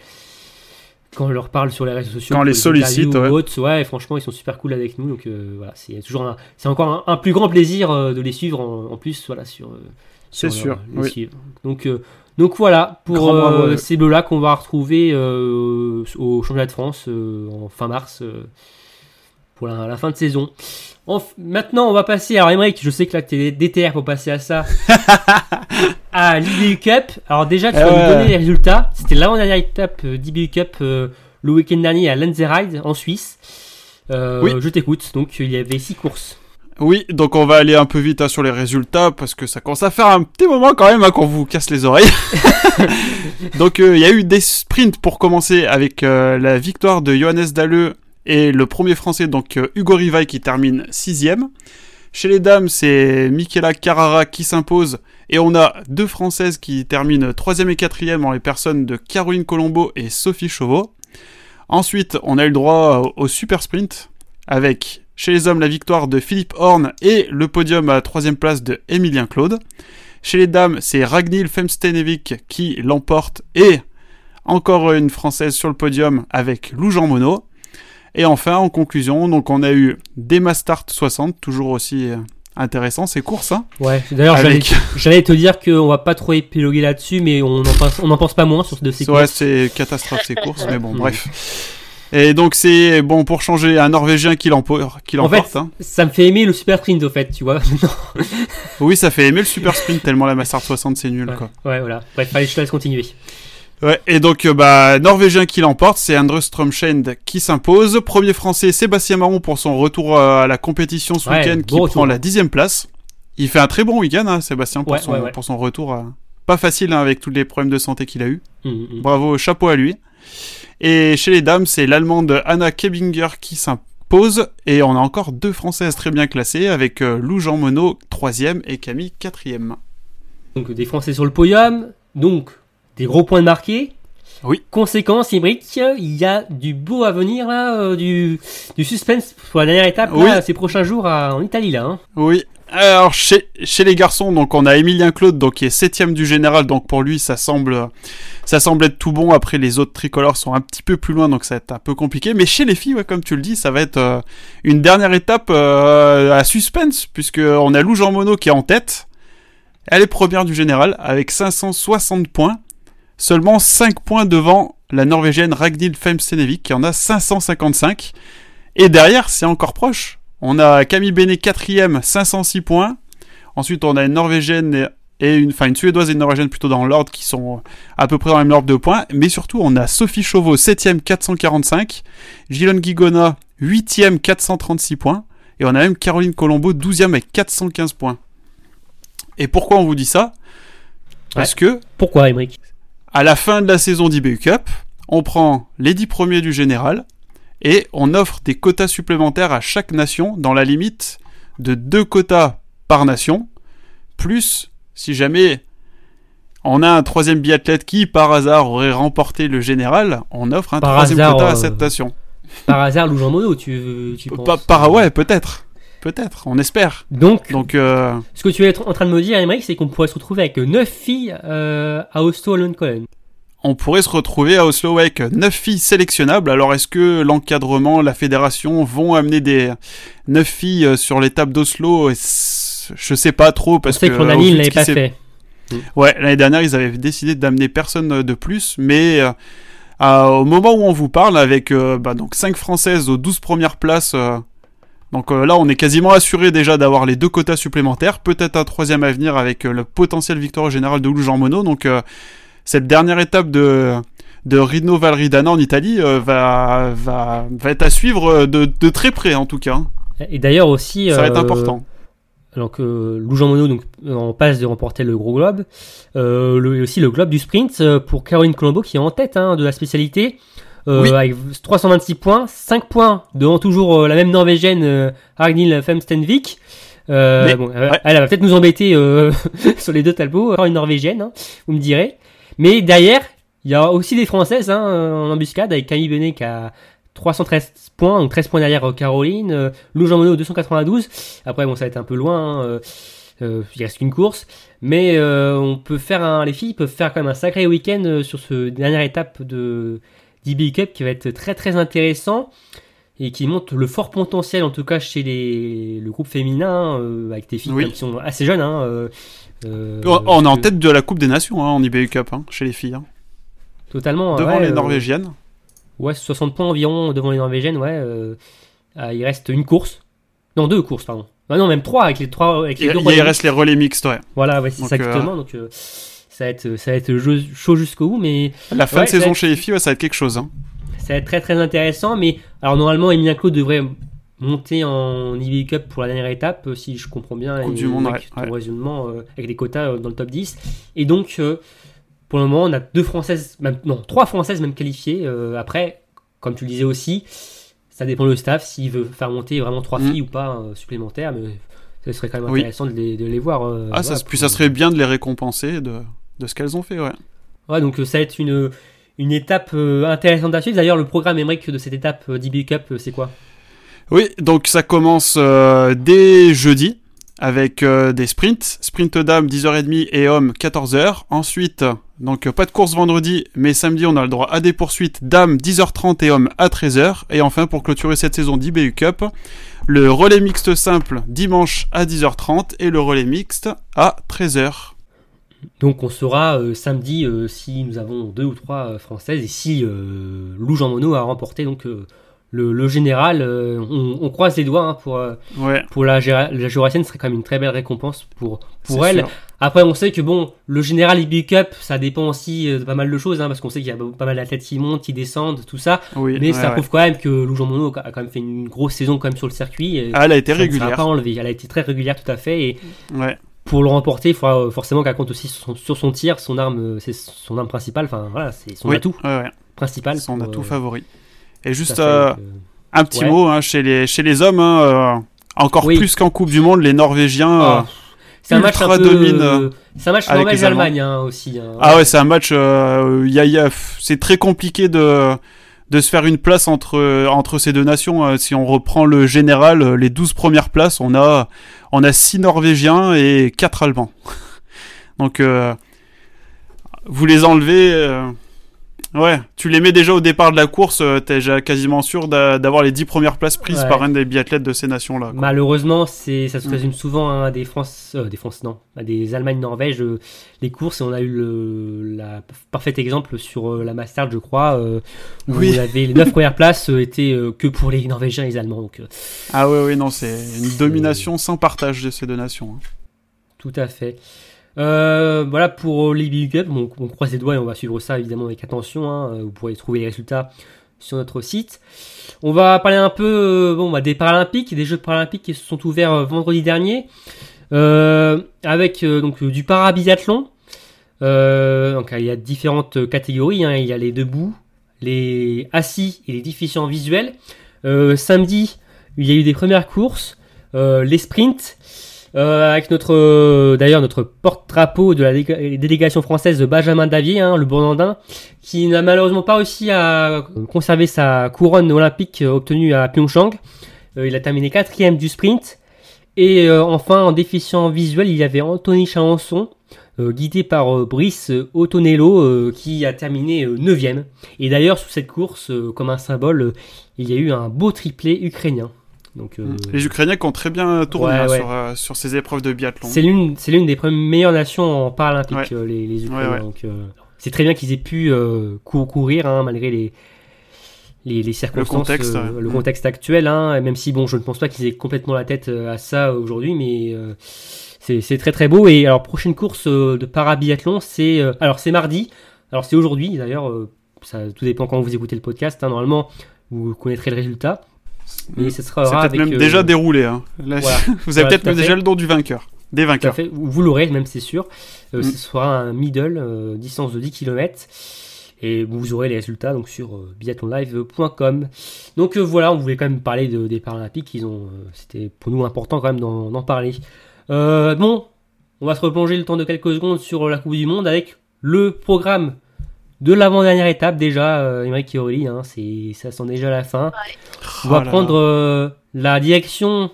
quand on leur parle sur les réseaux sociaux, Quand on les sollicite, ouais. autres. ouais, franchement, ils sont super cool avec nous. Donc euh, voilà, c'est toujours c'est encore un, un plus grand plaisir euh, de les suivre en, en plus, voilà, sur. euh, C'est sur sûr, leur- oui. Donc donc voilà pour euh, ces bleus là qu'on va retrouver euh, au championnat de France euh, en fin mars pour la, la fin de saison. F- maintenant, on va passer. Alors, Emmerich, je sais que là, tu es DTR pour passer à ça. à l'IBU Cup. Alors, déjà, tu vas Ouais. nous donner les résultats. C'était l'avant-dernière étape d'IBU Cup le week-end dernier à Lenzerheide, en Suisse. Oui. Je t'écoute. Donc, il y avait six courses. Oui, donc on va aller un peu vite hein, sur les résultats parce que ça commence à faire un petit moment quand même hein, qu'on vous casse les oreilles. donc euh, il y a eu des sprints pour commencer avec euh, la victoire de Johannes Dalleux et le premier français donc euh, Hugo Rivaille qui termine sixième. Chez les dames, c'est Michaela Carrara qui s'impose et on a deux françaises qui terminent troisième et quatrième en les personnes de Caroline Colombo et Sophie Chauveau. Ensuite, on a eu le droit au super sprint avec chez les hommes la victoire de Philippe Horn et le podium à troisième place de Emilien Claude. Chez les dames, c'est Ragnhild Femstenevic qui l'emporte et encore une française sur le podium avec Lou Jean Monod. Et enfin, en conclusion, donc on a eu des Mastart 60, toujours aussi euh, intéressant ces courses. Hein, Ouais, d'ailleurs, Avec- j'allais- te dire qu'on va pas trop épiloguer là-dessus, mais on n'en pense, on pense pas moins sur de ces Ouais, courses. c'est catastrophe ces courses, mais bon, bref. Et donc c'est bon pour changer un Norvégien qui l'emporte. qui En fait, hein. ça me fait aimer le super sprint, au fait, tu vois. Oui, ça fait aimer le super sprint tellement la Mastart 60 c'est nul ouais. quoi. ouais, voilà. Bref, allez, je te laisse continuer. Ouais, et donc euh, bah Norvégien qui l'emporte, c'est Andre Strömschend qui s'impose. Premier français Sébastien Marron pour son retour euh, à la compétition ce Ouais, week-end qui retour. prend la dixième place. Il fait un très bon week-end hein, Sébastien pour, Ouais, son, ouais, ouais. pour son retour. euh, Pas facile hein, avec tous les problèmes de santé qu'il a eu. Mm, mm. Bravo, chapeau à lui. Et chez les dames, c'est l'allemande Anna Kebinger qui s'impose. Et on a encore deux françaises très bien classées avec euh, Lou Jean Monod, troisième, et Camille, quatrième. Donc, des Français sur le podium. Donc, des gros points marqués. Oui. Conséquence, Imric, il y a du beau à venir, là, euh, du, du suspense pour la dernière étape, Oui. là, ces prochains jours à- en Italie, là. hein. Oui. Alors chez, chez les garçons, donc on a Emilien Claude, donc qui est septième du général, donc pour lui ça semble ça semble être tout bon. Après les autres tricolores sont un petit peu plus loin, donc ça va être un peu compliqué. Mais chez les filles, ouais, comme tu le dis, ça va être euh, une dernière étape euh, à suspense, puisque on a Lou Jean Monod qui est en tête. Elle est première du général avec 560 points, seulement 5 points devant la Norvégienne Ragnhild Femstenevic qui en a 555. Et derrière, c'est encore proche. On a Camille Benet quatrième, 506 points. Ensuite, on a une Norvégienne et- une, enfin une Suédoise et une Norvégienne plutôt dans l'ordre qui sont à peu près dans le même ordre de points. Mais surtout, on a Sophie Chauveau, 7ème, 445. Gilon Guigona, 8ème, 436 points. Et on a même Caroline Colombo, 12ème avec 415 points. Et pourquoi on vous dit ça? Parce que Pourquoi, à la fin de la saison d'IBU Cup, on prend les 10 premiers du général et on offre des quotas supplémentaires à chaque nation dans la limite de deux quotas par nation, plus si jamais on a un troisième biathlète qui par hasard aurait remporté le général, on offre un Par troisième hasard, quota à euh, cette nation. Par hasard, Lou Jean Monod, tu, tu penses par ouais, peut-être. Peut-être, on espère. Donc, Donc euh, ce que tu es en train de me dire, Emmerich, c'est qu'on pourrait se retrouver avec 9 filles euh, à Oslo à Lundkollen. on pourrait se retrouver à Oslo avec 9 filles sélectionnables. Alors est-ce que l'encadrement, la fédération vont amener des 9 filles euh, sur l'étape d'Oslo? Je sais pas trop On parce sait que il de l'avait pas fait. Ouais, l'année dernière, ils avaient décidé d'amener personne de plus, mais euh, au moment où on vous parle, avec bah, donc 5 Françaises aux 12 premières places, donc euh, là, on est quasiment assuré déjà d'avoir les deux quotas supplémentaires, peut-être un troisième à venir avec euh, le potentiel victoire général de Lou Jean Monod. Donc euh, cette dernière étape de de Rino Valridana en Italie euh, va, va, va être à suivre de, de très près en tout cas. hein. Et d'ailleurs aussi, Ça va être important. Donc euh, Lou Jean Monod donc, en passe de remporter le gros globe. Le, et aussi le globe du sprint pour Caroline Colombo qui est en tête hein, de la spécialité. Euh, Oui. Avec 326 points, 5 points devant toujours euh, la même Norvégienne euh, Ragnhild Femstenvik. Euh, Mais- bon, elle, ouais. elle va peut-être nous embêter euh, sur les deux talbots, encore une Norvégienne, hein, vous me direz. Mais derrière, il y a aussi des Françaises hein, en embuscade avec Camille Benet qui a 313 points, donc 13 points derrière Caroline, euh, Lou Jean Monod 292. Après, bon, ça va être un peu loin. hein, euh, euh, il reste qu'une course, mais euh, on peut faire un, les filles peuvent faire quand même un sacré week-end sur ce dernière étape de DB Cup qui va être très très intéressant et qui montre le fort potentiel en tout cas chez les, le groupe féminin euh, avec des filles Oui. qui sont assez jeunes. Hein, euh, euh, on on est en tête de la Coupe des Nations hein, en IBU Cup hein, chez les filles. hein. totalement Devant ouais, les Norvégiennes. Ouais, 60 points environ devant les Norvégiennes, ouais. ah, il reste une course. Non, deux courses, pardon. Ah non, même trois avec les trois. Avec les Il, deux il relais reste les relais mixtes, ouais. Voilà, ouais, c'est ça exactement. Donc, ça va être, ça va être jeu- chaud jusqu'au bout, mais La fin Ouais, de saison ouais. chez les filles, ouais, ça va être quelque chose. Hein. ça va être très très intéressant. Mais alors, normalement, Emilien Claude devrait monter en IBU Cup pour la dernière étape, euh, si je comprends bien. Coupe du Monde, avec ouais, ton raisonnement, euh, avec des quotas euh, dans le top 10. Et donc, euh, pour le moment, on a deux Françaises, même, non, trois Françaises même qualifiées. Après, comme tu le disais aussi, ça dépend le staff s'il veut faire monter vraiment trois Mm. filles ou pas supplémentaires. Mais ce serait quand même Oui. intéressant de les, de les voir. Ah, ça, voilà, puis pour- ça serait bien de les récompenser de, de ce qu'elles ont fait, ouais. Ouais, donc euh, ça va être une, une étape euh, intéressante à suivre. D'ailleurs, le programme Emmerich de cette étape euh, d'IBU Cup, euh, c'est quoi? Oui, donc ça commence euh, dès jeudi avec euh, des sprints. Sprint dame 10h30 et homme 14h. Ensuite, donc euh, pas de course vendredi, mais samedi on a le droit à des poursuites dame 10h30 et homme à 13h. Et enfin pour clôturer cette saison d'IBU Cup, le relais mixte simple dimanche à 10h30 et le relais mixte à 13h. Donc on saura euh, samedi euh, si nous avons deux ou trois euh, françaises et si Lou Jean Monod a remporté donc le, le général. on, on croise les doigts hein, pour Ouais, pour la, la Jurassienne, ce serait quand même une très belle récompense pour pour elle. sûr. Après on sait que bon le général IBU Cup ça dépend aussi de pas mal de choses hein, parce qu'on sait qu'il y a pas mal d'athlètes qui montent, qui descendent, tout ça. Oui, Mais ouais, ça ouais. prouve quand même que Lou Jean Monod a quand même fait une grosse saison quand même sur le circuit. Et Ah, elle a été régulière. pas enlevé. Elle a été très régulière tout à fait et. Pour le remporter, il faudra euh, forcément qu'elle compte aussi sur son, sur son tir, son arme, euh, c'est son arme principale. Enfin voilà, c'est son Oui, atout ouais, ouais. principal. Son pour, atout euh, favori. Et juste euh, un petit Ouais. mot hein, chez les chez les hommes, hein, encore Oui. plus qu'en Coupe du Monde, les Norvégiens. ah, c'est un match ultra un peu. c'est un match Norvège-Allemagne hein, aussi. Ah ouais, c'est un match. euh, c'est très compliqué de de se faire une place entre entre ces deux nations. Euh, Si on reprend le général, euh, les 12 premières places, on a on a 6 Norvégiens et 4 Allemands. Donc euh, vous les enlevez. Ouais, tu les mets déjà au départ de la course, euh, t'es déjà quasiment sûr d'a- d'avoir les 10 premières places prises Ouais. par un des biathlètes de ces nations-là. Malheureusement, c'est ça se Mm. résume souvent hein, à des France, euh, des France non, à des Allemagne-Norvège euh, les courses. Et on a eu le la parfait exemple sur euh, la Mastard, je crois, où Oui. on avait les 9 premières places étaient que pour les Norvégiens et les Allemands. Donc Ah ouais, ouais, non, c'est une domination sans partage de ces deux nations. hein. Tout à fait. Euh, voilà pour les Big Up. On, croise les doigts et on va suivre ça évidemment avec attention. hein. Vous pourrez trouver les résultats sur notre site. On va parler un peu euh, bah, des Paralympiques, des Jeux Paralympiques qui se sont ouverts euh, vendredi dernier, euh, avec euh, donc du parabiathlon. Euh, donc il y a différentes catégories. hein. Il y a les debout, les assis et les déficients visuels. Euh, samedi, il y a eu des premières courses, euh, les sprints. Euh, avec notre d'ailleurs notre porte-drapeau de la délégation française Benjamin Davier, hein, le Bourlandin, qui n'a malheureusement pas réussi à conserver sa couronne olympique euh, obtenue à Pyeongchang. Euh, il a terminé quatrième du sprint. Et enfin, en déficient visuel, il y avait Anthony Chalençon, guidé par Brice Otonello, qui a terminé neuvième. Et d'ailleurs, sous cette course, comme un symbole, il y a eu un beau triplé ukrainien. Donc, euh, Les Ukrainiens qui ont très bien tourné Ouais, hein, ouais. Sur, euh, sur ces épreuves de biathlon. C'est l'une, c'est l'une des meilleures nations en paralympique, Ouais. euh, les, les Ukrainiens. Donc, euh, c'est très bien qu'ils aient pu cou- courir hein, malgré les, les, les circonstances, contexte, le Mm. contexte actuel. Hein, même si bon, je ne pense pas qu'ils aient complètement la tête à ça aujourd'hui, mais c'est, très très beau. Et alors prochaine course de parabiathlon, c'est alors c'est mardi. Alors c'est aujourd'hui d'ailleurs. ça tout dépend quand vous écoutez le podcast. normalement, vous connaîtrez le résultat. Mais Mm. ce sera C'est peut-être avec, même déjà déroulé. Hein. Là, voilà. vous avez Voilà, peut-être même déjà le nom du vainqueur. Des Tout à vainqueurs. fait. Vous l'aurez, même c'est sûr. Euh, Mm. Ce sera un middle, euh, distance de 10 km. Et vous aurez les résultats donc sur euh, biathlonlive.com. Donc euh, voilà, on voulait quand même parler de- des Paralympiques. Ils ont, euh, c'était pour nous important quand même d'en d'en parler. Bon, on va se replonger le temps de quelques secondes sur la Coupe du Monde avec le programme de l'avant-dernière étape déjà. Euh, et Aurélie, hein, c'est, ça sent déjà la fin. On Oh va là là. prendre euh, la direction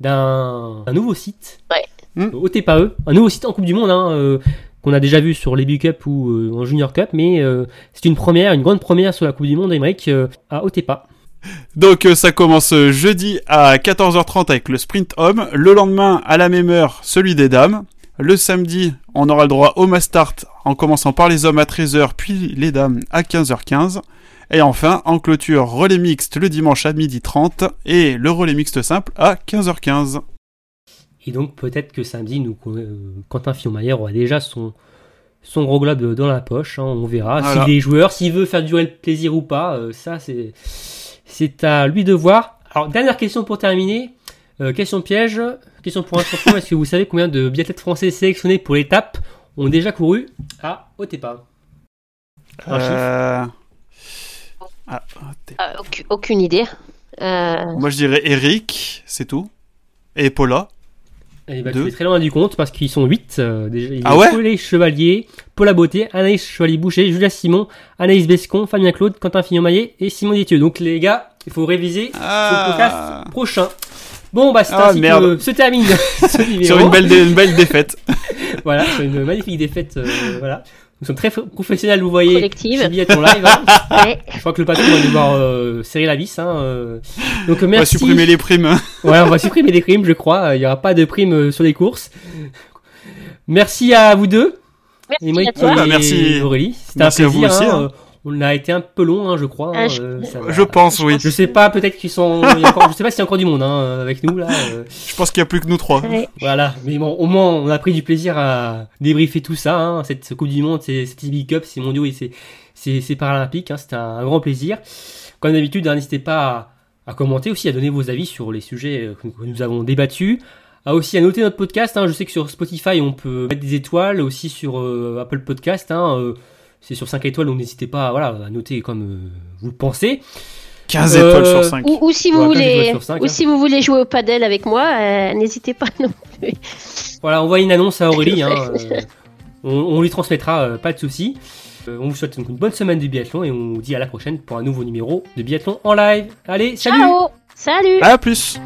d'un un nouveau site, Ouais. Hmm. au TPAE, un nouveau site en Coupe du Monde, hein, euh, qu'on a déjà vu sur les Cup ou euh, en Junior Cup, mais euh, c'est une première, une grande première sur la Coupe du Monde, Emmerich, euh, à Otepa. Donc euh, ça commence jeudi à 14h30 avec le sprint homme. Le lendemain, à la même heure, celui des dames. Le samedi, on aura le droit au mass start en commençant par les hommes à 13h, puis les dames à 15h15. Et enfin, en clôture, relais mixte le dimanche à 12h30 et le relais mixte simple à 15h15. Et donc peut-être que samedi, nous, euh, Quentin Fillon-Maillet aura déjà son, son gros globe dans la poche, hein, on verra. Voilà. S'il est joueur, s'il veut faire durer le plaisir ou pas, euh, ça c'est, c'est à lui de voir. Alors dernière question pour terminer, Euh, question piège, question pour un champion, est-ce que vous savez combien de biathlètes français sélectionnés pour l'étape ont déjà couru à Otepa? Un chiffre Euh... ah, Euh, aucune, aucune idée. Euh, Moi je dirais Eric, c'est tout. Et Paula. Eh ben, Deux. tu es très loin du compte parce qu'ils sont 8. déjà, il y a Ah ouais Paulet Chevalier, Paula Beauté, Anaïs Chevalier-Boucher, Julia Simon, Anaïs Bescon, Fabien Claude, Quentin Fillon-Maillet et Simon Détieux. Donc les gars, il faut réviser Ah. podcast prochain. Bon, bah, c'est Ah, ainsi merde. que se termine ce numéro. Sur une belle, dé- une belle défaite. Voilà, sur une magnifique défaite. euh, voilà. Nous sommes très professionnels, vous voyez. Collective. chez Biathlon live. hein. Ouais. Je crois que le patron va devoir euh, serrer la vis. Hein, euh. Donc, euh, On va merci. supprimer les primes. Ouais, on va supprimer les primes, je crois. Il n'y aura pas de primes euh, sur les courses. Merci à vous deux. Merci à toi. et Bah, merci. Aurélie. C'était un Merci à vous aussi, hein. On a été un peu long, hein, je crois. Ah, hein, je- euh, ça va. Je pense, oui. Je sais pas, peut-être qu'ils sont. il y a encore- Je sais pas s'il y a encore du monde hein, avec nous là. euh. Je pense qu'il y a plus que nous trois. Ouais. Voilà, mais bon, au moins on a pris du plaisir à débriefer tout ça, hein, cette, Coupe du Monde, ces- cette Big Cup, ces mondiaux et ces, ces, ces Paralympiques, hein, c'était un, un grand plaisir. Comme d'habitude, hein, n'hésitez pas à, à commenter aussi, à donner vos avis sur les sujets euh, que, que nous avons débattus, à aussi à noter notre podcast. hein. je sais que sur Spotify on peut mettre des étoiles, aussi sur euh, Apple Podcast. Hein, euh, c'est sur 5 étoiles, donc n'hésitez pas voilà, à noter comme euh, vous le pensez. 15 Euh, étoiles sur 5. Ou, ou si vous voulez, étoiles sur cinq, ou hein. si vous voulez jouer au padel avec moi, euh, n'hésitez pas non plus. Voilà, envoyez une annonce à Aurélie. hein, euh, on, on lui transmettra, euh, pas de souci. Euh, on vous souhaite donc une bonne semaine de biathlon et on vous dit à la prochaine pour un nouveau numéro de biathlon en live. Allez, salut Ciao Salut À plus